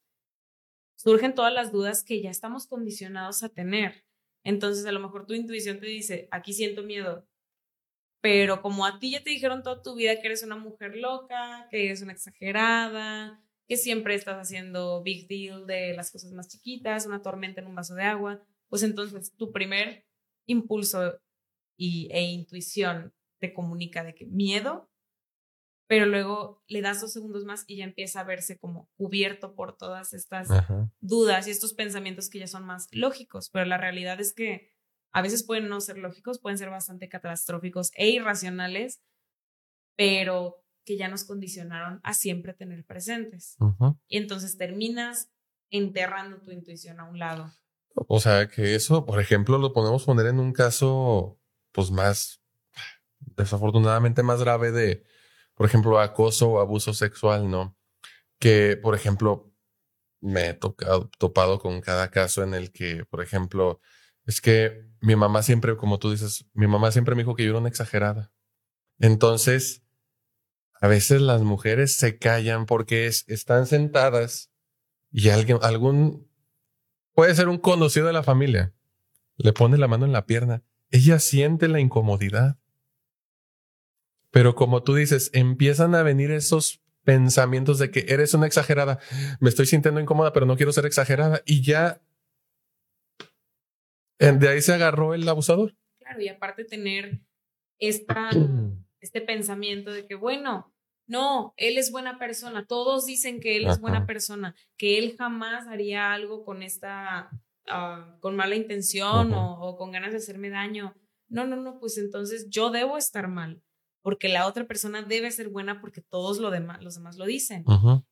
surgen todas las dudas que ya estamos condicionados a tener. Entonces, a lo mejor tu intuición te dice, aquí siento miedo, pero como a ti ya te dijeron toda tu vida que eres una mujer loca, que eres una exagerada, que siempre estás haciendo big deal de las cosas más chiquitas, una tormenta en un vaso de agua, pues entonces tu primer impulso y, e intuición te comunica de que miedo pero luego le das dos segundos más y ya empieza a verse como cubierto por todas estas dudas y estos pensamientos que ya son más lógicos, pero la realidad es que a veces pueden no ser lógicos, pueden ser bastante catastróficos e irracionales, pero que ya nos condicionaron a siempre tener presentes. Y entonces terminas enterrando tu intuición a un lado. O sea, que eso, por ejemplo, lo podemos poner en un caso, pues más, desafortunadamente más grave de, por ejemplo, acoso o abuso sexual, ¿no? Que, por ejemplo, me he tocado, topado con cada caso en el que, por ejemplo, es que mi mamá siempre, como tú dices, mi mamá siempre me dijo que yo era una exagerada. Entonces, a veces las mujeres se callan porque están sentadas y alguien, algún, puede ser un conocido de la familia, le pone la mano en la pierna. Ella siente la incomodidad. Pero como tú dices, empiezan a venir esos pensamientos de que eres una exagerada, me estoy sintiendo incómoda, pero no quiero ser exagerada. Y ya de ahí se agarró el abusador. Claro, y aparte tener esta, este pensamiento de que, bueno, no, él es buena persona, todos dicen que él es buena persona, que él jamás haría algo con esta, ah, con mala intención o, o con ganas de hacerme daño. No, no, no, pues entonces yo debo estar mal porque la otra persona debe ser buena porque todos lo demás, los demás lo dicen.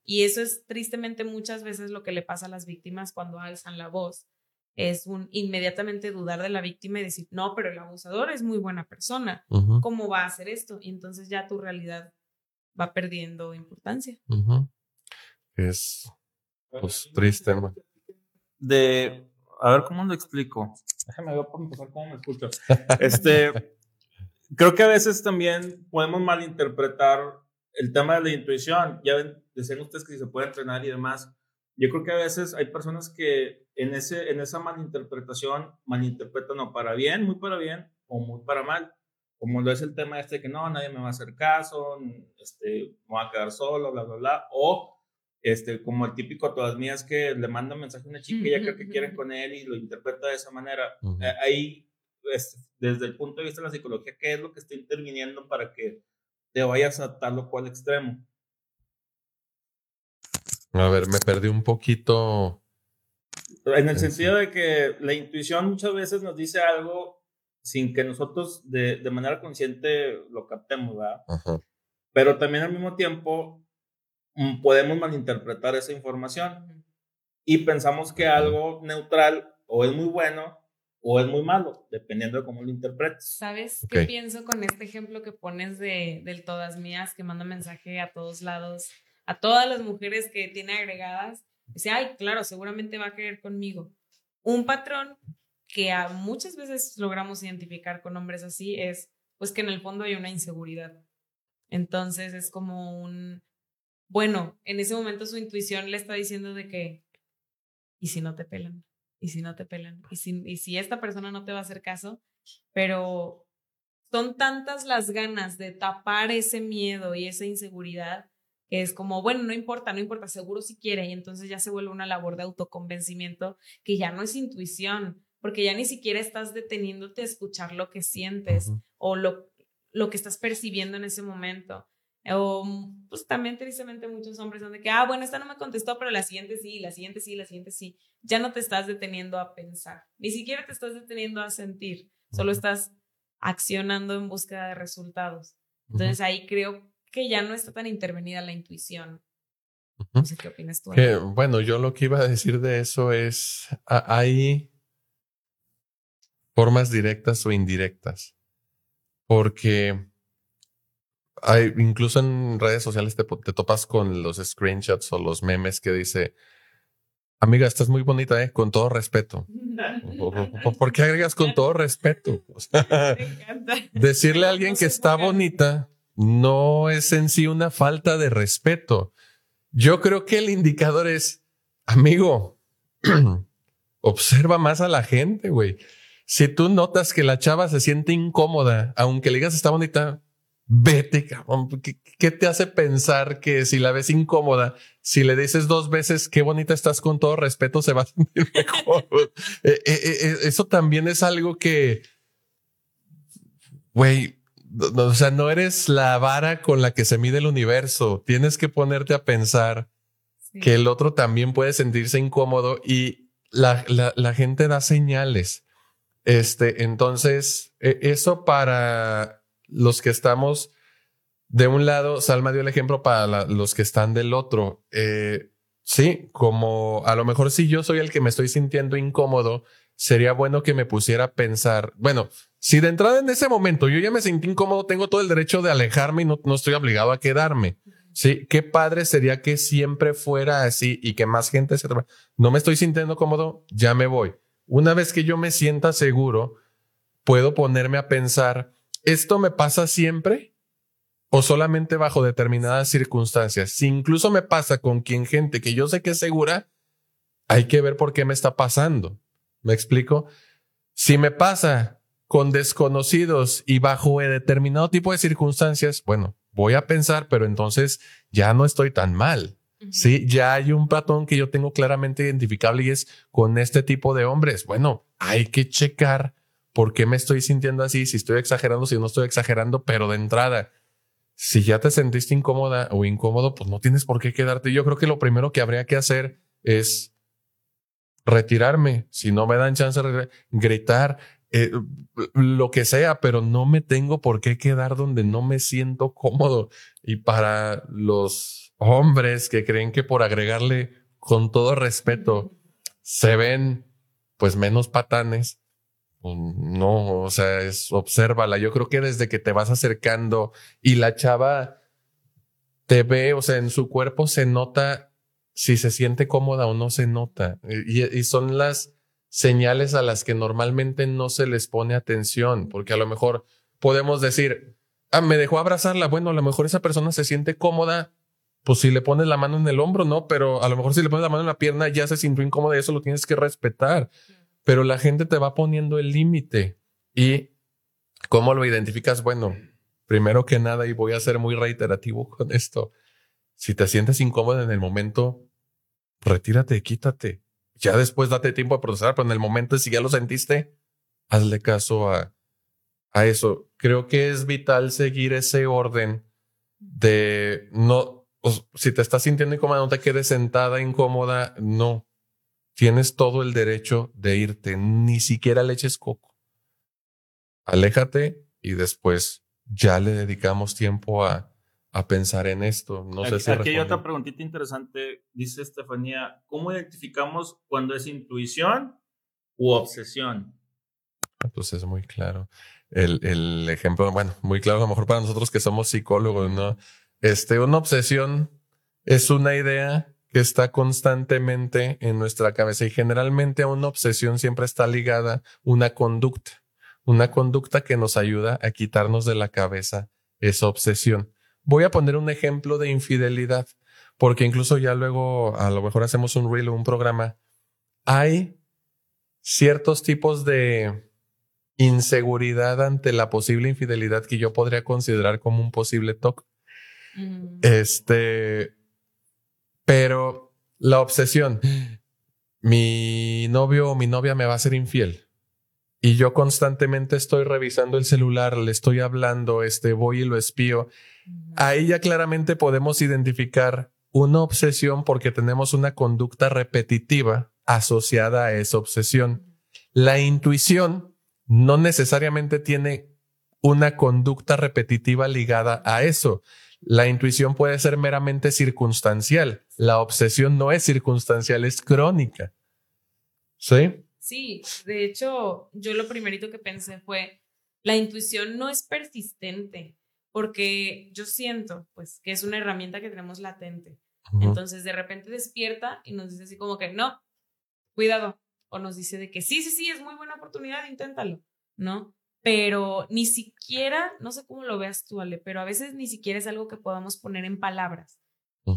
Y eso es tristemente muchas veces lo que le pasa a las víctimas cuando alzan la voz. Es un inmediatamente dudar de la víctima y decir, no, pero el abusador es muy buena persona. ¿Cómo va a hacer esto? Y entonces ya tu realidad va perdiendo importancia. Es pues triste. De, a ver, ¿cómo lo explico? Déjame ver empezar cómo me escucho. Este, creo que a veces también podemos malinterpretar el tema de la intuición. Ya ven, decían ustedes que se puede entrenar y demás. Yo creo que a veces hay personas que en, ese, en esa malinterpretación malinterpretan o para bien, muy para bien, o muy para mal. Como lo es el tema este que no, nadie me va a hacer caso, este, me voy a quedar solo, bla, bla, bla. O este, como el típico todas mías que le manda un mensaje a una chica y ya creo que quieren con él y lo interpreta de esa manera. Eh, ahí desde el punto de vista de la psicología, qué es lo que está interviniendo para que te vayas a tal o cual extremo. A ver, me perdí un poquito. En el sentido de que la intuición muchas veces nos dice algo sin que nosotros de, de manera consciente lo captemos, ¿verdad? Pero también al mismo tiempo mm, podemos malinterpretar esa información y pensamos que algo neutral o es muy bueno o es muy malo, dependiendo de cómo lo interpretes. ¿Sabes qué pienso con este ejemplo que pones de, del todas mías, que manda mensaje a todos lados, a todas las mujeres que tiene agregadas? Dice, ay, claro, seguramente va a querer conmigo. Un patrón que a muchas veces logramos identificar con hombres así es, pues que en el fondo hay una inseguridad. Entonces es como un, bueno, en ese momento su intuición le está diciendo de que, ¿y si no te pelan? Y si no te pelan, y si, y si esta persona no te va a hacer caso, pero son tantas las ganas de tapar ese miedo y esa inseguridad que es como, bueno, no importa, no importa, seguro si quiere, y entonces ya se vuelve una labor de autoconvencimiento que ya no es intuición, porque ya ni siquiera estás deteniéndote a escuchar lo que sientes o lo, lo que estás percibiendo en ese momento. O pues también tristemente muchos hombres son de que, ah, bueno, esta no me contestó, pero la siguiente sí, la siguiente sí, la siguiente sí. Ya no te estás deteniendo a pensar, ni siquiera te estás deteniendo a sentir, solo estás accionando en búsqueda de resultados. Entonces ahí creo que ya no está tan intervenida la intuición. No sé qué opinas tú. bueno, yo lo que iba a decir de eso es, hay formas directas o indirectas, porque hay, incluso en redes sociales te, te, topas con los screenshots o los memes que dice, amiga, estás muy bonita, ¿eh? Con todo respeto. ¿Por qué agregas con todo respeto? decirle a alguien que está bonita no es en sí una falta de respeto. Yo creo que el indicador es, amigo, observa más a la gente, güey. Si tú notas que la chava se siente incómoda, aunque le digas está bonita, vete, cabrón. ¿Qué, te hace pensar que si la ves incómoda, si le dices dos veces qué bonita estás con todo respeto, se va a sentir mejor? Eh, eh, eh, eso también es algo que, güey, o sea, no eres la vara con la que se mide el universo. Tienes que ponerte a pensar que el otro también puede sentirse incómodo y la, la, gente da señales. Este, entonces, e, eso para los que estamos de un lado, Salma dio el ejemplo para los que están del otro. Eh, sí, como a lo mejor si yo soy el que me estoy sintiendo incómodo, sería bueno que me pusiera a pensar, bueno, si de entrada en ese momento yo ya me sentí incómodo, tengo todo el derecho de alejarme y no, no estoy obligado a quedarme. Sí, qué padre sería que siempre fuera así y que más gente se... No me estoy sintiendo cómodo, ya me voy. Una vez que yo me sienta seguro, puedo ponerme a pensar, ¿esto me pasa siempre? ¿O solamente bajo determinadas circunstancias? Si incluso me pasa con quien gente que yo sé que es segura, hay que ver por qué me está pasando. ¿Me explico? Si me pasa con desconocidos y bajo determinado tipo de circunstancias, bueno, voy a pensar, pero entonces ya no estoy tan mal. Sí, ya hay un patrón que yo tengo claramente identificable y es con este tipo de hombres. Bueno, hay que checar por qué me estoy sintiendo así, si estoy exagerando, si no estoy exagerando, pero de entrada, si ya te sentiste incómoda o incómodo, pues no tienes por qué quedarte. Yo creo que lo primero que habría que hacer es retirarme. Si no me dan chance de gritar, eh, lo que sea, pero no me tengo por qué quedar donde no me siento cómodo. Y para los hombres que creen que por agregarle con todo respeto se ven pues menos patanes, no, o sea, es obsérvala. Yo creo que desde que te vas acercando y la chava te ve, o sea, en su cuerpo se nota si se siente cómoda o no se nota. y son las señales a las que normalmente no se les pone atención, porque a lo mejor podemos decir, ah, me dejó abrazarla, bueno, a lo mejor esa persona se siente cómoda, pues si le pones la mano en el hombro, no, pero a lo mejor si le pones la mano en la pierna ya se sintió incómoda y eso lo tienes que respetar, pero la gente te va poniendo el límite y ¿cómo lo identificas? Bueno, primero que nada, y voy a ser muy reiterativo con esto, si te sientes incómoda en el momento, retírate, quítate ya después date tiempo a procesar, pero en el momento, si ya lo sentiste, hazle caso a, a eso. Creo que es vital seguir ese orden de no, si te estás sintiendo incómoda, no te quedes sentada incómoda, no. Tienes todo el derecho de irte, ni siquiera le eches coco. Aléjate y después ya le dedicamos tiempo a, a pensar en esto. No sé si aquí hay otra preguntita interesante. Dice Estefanía, ¿cómo identificamos cuando es intuición u obsesión? Ah, pues es muy claro. El, el, ejemplo, bueno, muy claro, a lo mejor para nosotros que somos psicólogos, ¿no? Este, una obsesión es una idea que está constantemente en nuestra cabeza y generalmente a una obsesión siempre está ligada una conducta, una conducta que nos ayuda a quitarnos de la cabeza esa obsesión. Voy a poner un ejemplo de infidelidad, porque incluso ya luego a lo mejor hacemos un reel o un programa. Hay ciertos tipos de inseguridad ante la posible infidelidad que yo podría considerar como un posible toque. Mm. Este, pero la obsesión, mi novio o mi novia me va a ser infiel y yo constantemente estoy revisando el celular, le estoy hablando, este, voy y lo espío Ahí ya claramente podemos identificar una obsesión porque tenemos una conducta repetitiva asociada a esa obsesión. La intuición no necesariamente tiene una conducta repetitiva ligada a eso. La intuición puede ser meramente circunstancial. La obsesión no es circunstancial, es crónica. ¿Sí? Sí, de hecho, yo lo primerito que pensé fue, la intuición no es persistente porque yo siento pues que es una herramienta que tenemos latente. Entonces de repente despierta y nos dice así como que no, cuidado. O nos dice de que sí, sí, sí, es muy buena oportunidad, inténtalo, ¿no? Pero ni siquiera, no sé cómo lo veas tú, Ale, pero a veces ni siquiera es algo que podamos poner en palabras.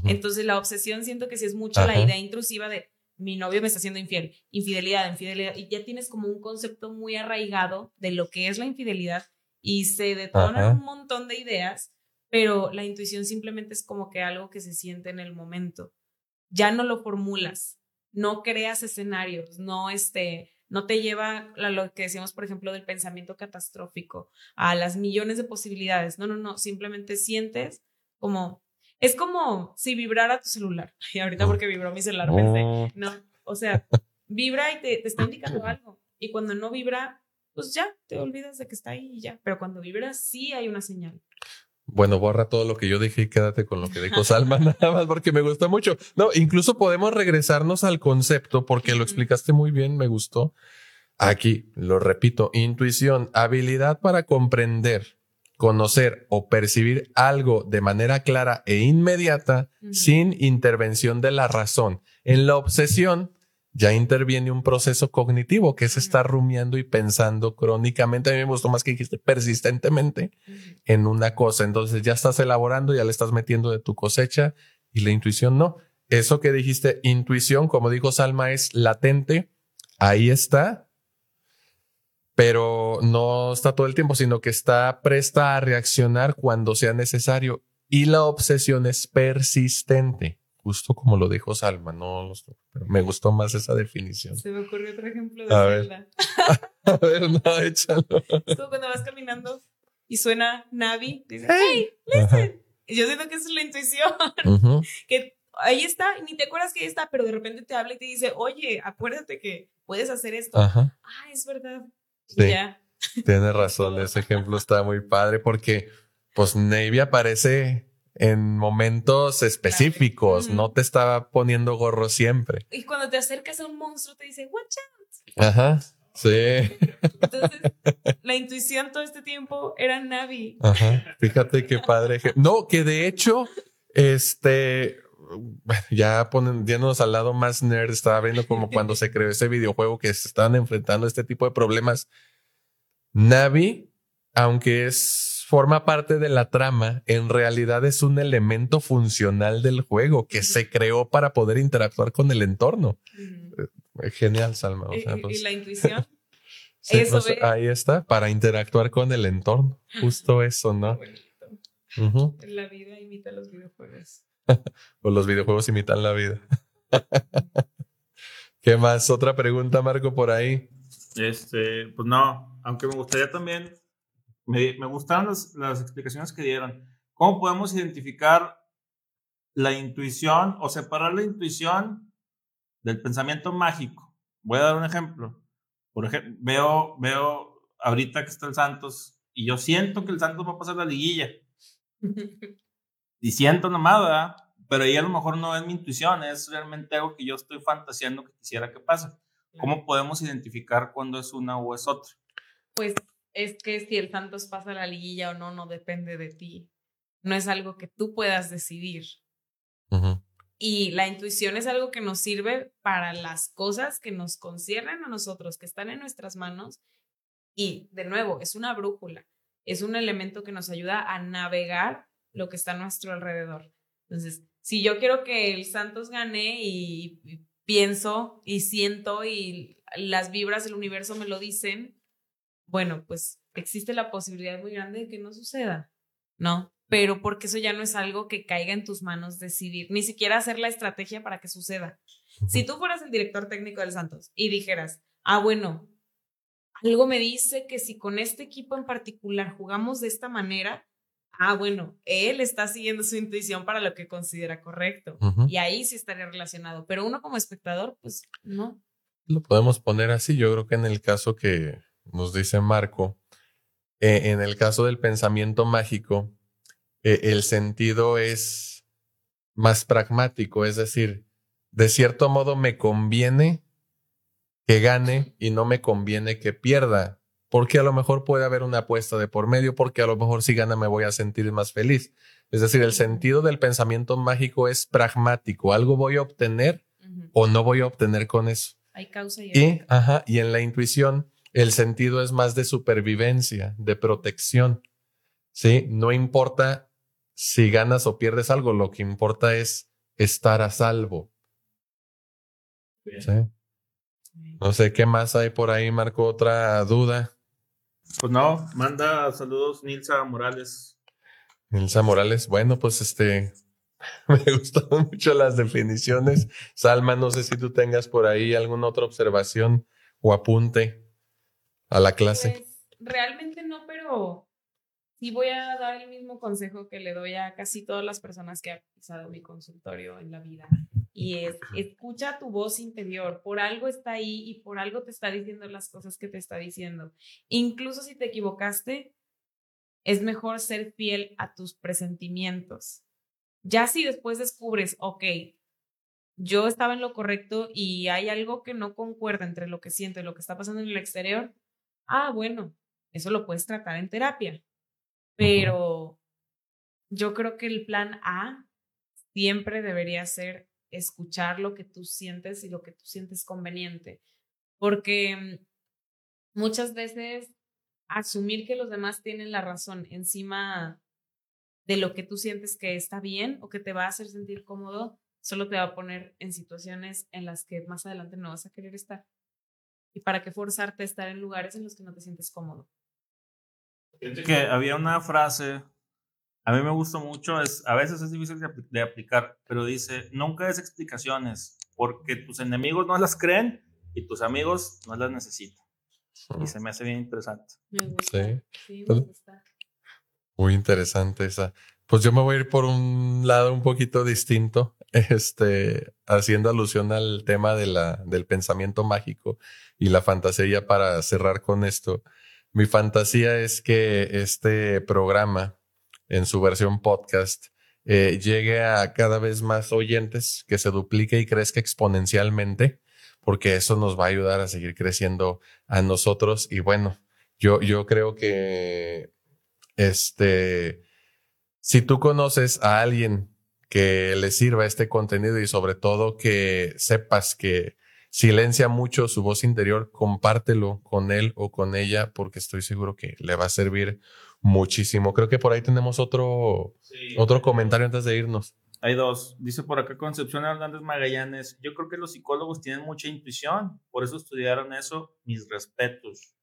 Entonces la obsesión siento que sí es mucho la idea intrusiva de mi novio me está haciendo infiel, infidelidad, infidelidad, y ya tienes como un concepto muy arraigado de lo que es la infidelidad y se detonan un montón de ideas, pero la intuición simplemente es como que algo que se siente en el momento. Ya no lo formulas, no creas escenarios, no este, no te lleva a lo que decíamos, por ejemplo, del pensamiento catastrófico, a las millones de posibilidades. No, no, no, simplemente sientes como es como si vibrara tu celular. Y ahorita porque vibró mi celular pensé, no, o sea, vibra y te, te está indicando algo. Y cuando no vibra, pues ya, te olvidas de que está ahí y ya. Pero cuando vibra, sí hay una señal. Bueno, borra todo lo que yo dije y quédate con lo que dijo Salma, nada más porque me gustó mucho. No, incluso podemos regresarnos al concepto porque lo explicaste muy bien, me gustó. Aquí, lo repito, intuición, habilidad para comprender conocer o percibir algo de manera clara e inmediata sin intervención de la razón. En la obsesión ya interviene un proceso cognitivo que es estar rumiando y pensando crónicamente. A mí me gustó más que dijiste persistentemente en una cosa. Entonces ya estás elaborando, ya le estás metiendo de tu cosecha y la intuición no. Eso que dijiste, intuición, como dijo Salma, es latente. Ahí está, pero no está todo el tiempo, sino que está presta a reaccionar cuando sea necesario. Y la obsesión es persistente, justo como lo dijo Salma, no me gustó más esa definición. Se me ocurrió otro ejemplo de a Ver. a ver, no, échalo. cuando vas caminando y suena Navi, dice, hey, listen. yo siento que es la intuición. que ahí está, ni te acuerdas que ahí está, pero de repente te habla y te dice, oye, acuérdate que puedes hacer esto. Ah, es verdad Sí, Tienes razón, ese ejemplo está muy padre porque pues Navy aparece en momentos específicos, no te estaba poniendo gorro siempre. Y cuando te acercas a un monstruo te dice, watch out. Ajá, sí. Entonces, la intuición todo este tiempo era Navi. Ajá, fíjate qué padre. No, que de hecho, este, ya poniéndonos al lado más nerd, estaba viendo como cuando se creó ese videojuego que se estaban enfrentando a este tipo de problemas. Navi, aunque es forma parte de la trama, en realidad es un elemento funcional del juego que se creó para poder interactuar con el entorno. Eh, genial, Salma. ¿Y, pues la intuición? eso pues, ahí está, para interactuar con el entorno. Justo eso, ¿no? La vida imita los videojuegos. o los videojuegos imitan la vida. ¿Qué más? Otra pregunta, Marco, por ahí. Este, pues no, aunque me gustaría también, me, me gustaron las, las, explicaciones que dieron. ¿Cómo podemos identificar la intuición o separar la intuición del pensamiento mágico? Voy a dar un ejemplo. Por ejemplo, veo, veo ahorita que está el Santos y yo siento que el Santos va a pasar la liguilla. y siento nomás, ¿verdad? Pero ahí a lo mejor no es mi intuición, es realmente algo que yo estoy fantaseando que quisiera que pase. ¿Cómo podemos identificar cuándo es una o es otra? Pues es que si el Santos pasa la liguilla o no, no depende de ti. No es algo que tú puedas decidir. Y la intuición es algo que nos sirve para las cosas que nos conciernen a nosotros, que están en nuestras manos. Y de nuevo, es una brújula, es un elemento que nos ayuda a navegar lo que está a nuestro alrededor. Entonces, si yo quiero que el Santos gane y, pienso y siento y las vibras del universo me lo dicen, bueno, pues existe la posibilidad muy grande de que no suceda, ¿no? Pero porque eso ya no es algo que caiga en tus manos decidir, ni siquiera hacer la estrategia para que suceda. Si tú fueras el director técnico del Santos y dijeras, ah, bueno, algo me dice que si con este equipo en particular jugamos de esta manera, ah, bueno, él está siguiendo su intuición para lo que considera correcto. Y ahí sí estaría relacionado. Pero uno como espectador, pues no. Lo podemos poner así. Yo creo que en el caso que nos dice Marco, eh, en el caso del pensamiento mágico, eh, el sentido es más pragmático. Es decir, de cierto modo me conviene que gane y no me conviene que pierda porque a lo mejor puede haber una apuesta de por medio, porque a lo mejor si gana me voy a sentir más feliz. Es decir, el sentido del pensamiento mágico es pragmático, algo voy a obtener o no voy a obtener con eso. Hay causa y, y, ajá, y en la intuición el sentido es más de supervivencia, de protección. ¿Sí? No importa si ganas o pierdes algo, lo que importa es estar a salvo. ¿Sí? No sé qué más hay por ahí, Marco. Otra duda. Pues no, manda saludos Nilsa Morales. Nilsa Morales, bueno, pues este, me gustaron mucho las definiciones. Salma, no sé si tú tengas por ahí alguna otra observación o apunte a la clase. Pues, realmente no, pero sí voy a dar el mismo consejo que le doy a casi todas las personas que han pisado mi consultorio en la vida. Y es, escucha tu voz interior. Por algo está ahí y por algo te está diciendo las cosas que te está diciendo. Incluso si te equivocaste, es mejor ser fiel a tus presentimientos. Ya si después descubres, ok, yo estaba en lo correcto y hay algo que no concuerda entre lo que siento y lo que está pasando en el exterior, ah, bueno, eso lo puedes tratar en terapia. Pero yo creo que el plan A siempre debería ser escuchar lo que tú sientes y lo que tú sientes conveniente. Porque mm, muchas veces asumir que los demás tienen la razón encima de lo que tú sientes que está bien o que te va a hacer sentir cómodo, solo te va a poner en situaciones en las que más adelante no vas a querer estar. ¿Y para qué forzarte a estar en lugares en los que no te sientes cómodo? Que había una frase, a mí me gustó mucho, es, a veces es difícil de, aplicar, pero dice, nunca des explicaciones, porque tus enemigos no las creen y tus amigos no las necesitan. Y se me hace bien interesante. Me gusta. Sí. sí me gusta. Muy interesante esa. Pues yo me voy a ir por un lado un poquito distinto, este, haciendo alusión al tema de la, del pensamiento mágico y la fantasía para cerrar con esto. Mi fantasía es que este programa, en su versión podcast, eh, llegue a cada vez más oyentes, que se duplique y crezca exponencialmente, porque eso nos va a ayudar a seguir creciendo a nosotros. Y bueno, yo, yo creo que este si tú conoces a alguien que le sirva este contenido y sobre todo que sepas que silencia mucho su voz interior, compártelo con él o con ella porque estoy seguro que le va a servir muchísimo. Creo que por ahí tenemos otro, otro comentario antes de irnos. Hay dos. Dice por acá Concepción Hernández Magallanes. Yo creo que los psicólogos tienen mucha intuición, por eso estudiaron eso. Mis respetos.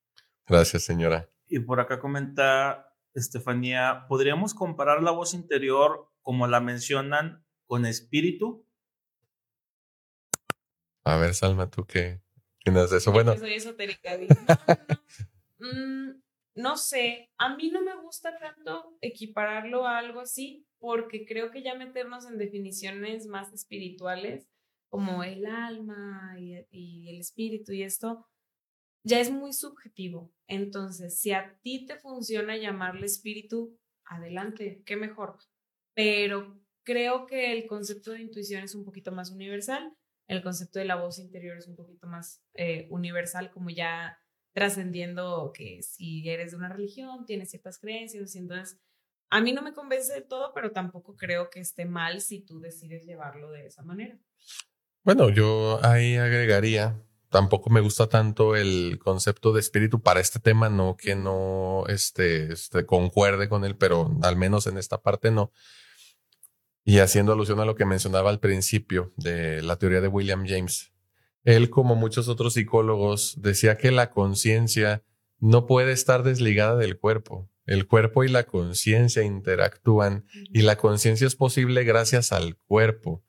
Gracias, señora. Y por acá comenta Estefanía, ¿podríamos comparar la voz interior como la mencionan con espíritu? A ver, Salma, ¿tú qué tienes de eso? Bueno. soy esotérica. Mm, no, sé, a mí no me gusta tanto equipararlo a algo así porque creo que ya meternos en definiciones más espirituales como el alma y el espíritu y esto, ya es muy subjetivo. Entonces, si a ti te funciona llamarle espíritu, adelante, qué mejor. Pero creo que el concepto de intuición es un poquito más universal, el concepto de la voz interior es un poquito más eh, universal, como ya trascendiendo que si eres de una religión, tienes ciertas creencias, a mí no me convence de todo, pero tampoco creo que esté mal si tú decides llevarlo de esa manera. Bueno, yo ahí agregaría tampoco me gusta tanto el concepto de espíritu para este tema, no que no este, este, concuerde con él, pero al menos en esta parte no. Y haciendo alusión a lo que mencionaba al principio de la teoría de William James, él, como muchos otros psicólogos, decía que la conciencia no puede estar desligada del cuerpo. El cuerpo y la conciencia interactúan y la conciencia es posible gracias al cuerpo.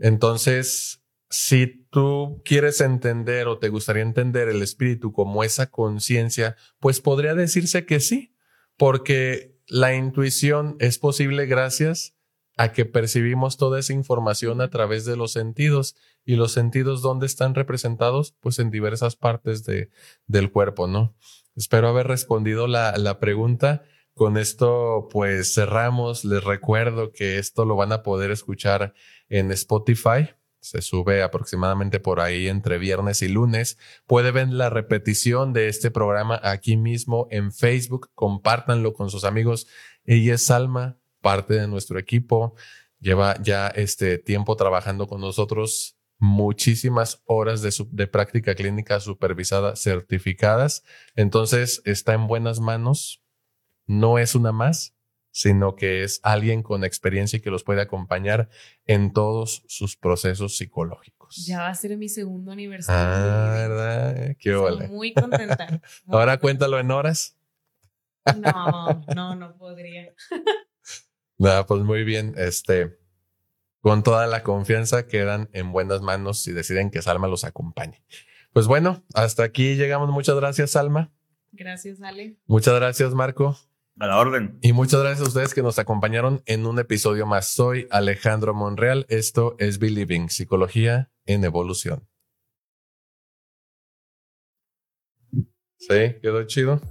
Entonces, si tú quieres entender o te gustaría entender el espíritu como esa conciencia, pues podría decirse que sí, porque la intuición es posible gracias a que percibimos toda esa información a través de los sentidos y los sentidos dónde están representados pues en diversas partes de, del cuerpo, ¿no? Espero haber respondido la, la pregunta. Con esto pues cerramos. Les recuerdo que esto lo van a poder escuchar en Spotify se sube aproximadamente por ahí entre viernes y lunes. Puede ver la repetición de este programa aquí mismo en Facebook. Compártanlo con sus amigos. Ella es Salma, parte de nuestro equipo. Lleva ya este tiempo trabajando con nosotros. muchísimas horas de, de práctica clínica supervisada certificadas. Entonces está en buenas manos. No es una más, sino que es alguien con experiencia y que los puede acompañar en todos sus procesos psicológicos. Ya va a ser mi segundo aniversario. Ah, ¿verdad? Qué Estoy muy contenta. Ahora cuéntalo en horas. No, no, no podría. Nada, pues muy bien. Este, con toda la confianza quedan en buenas manos si deciden que Salma los acompañe. Pues bueno, hasta aquí llegamos. Muchas gracias, Salma. Gracias, Ale. Muchas gracias, Marco. A la orden. Y muchas gracias a ustedes que nos acompañaron en un episodio más. Soy Alejandro Monreal. Esto es Believing, Psicología en Evolución. Sí, quedó chido.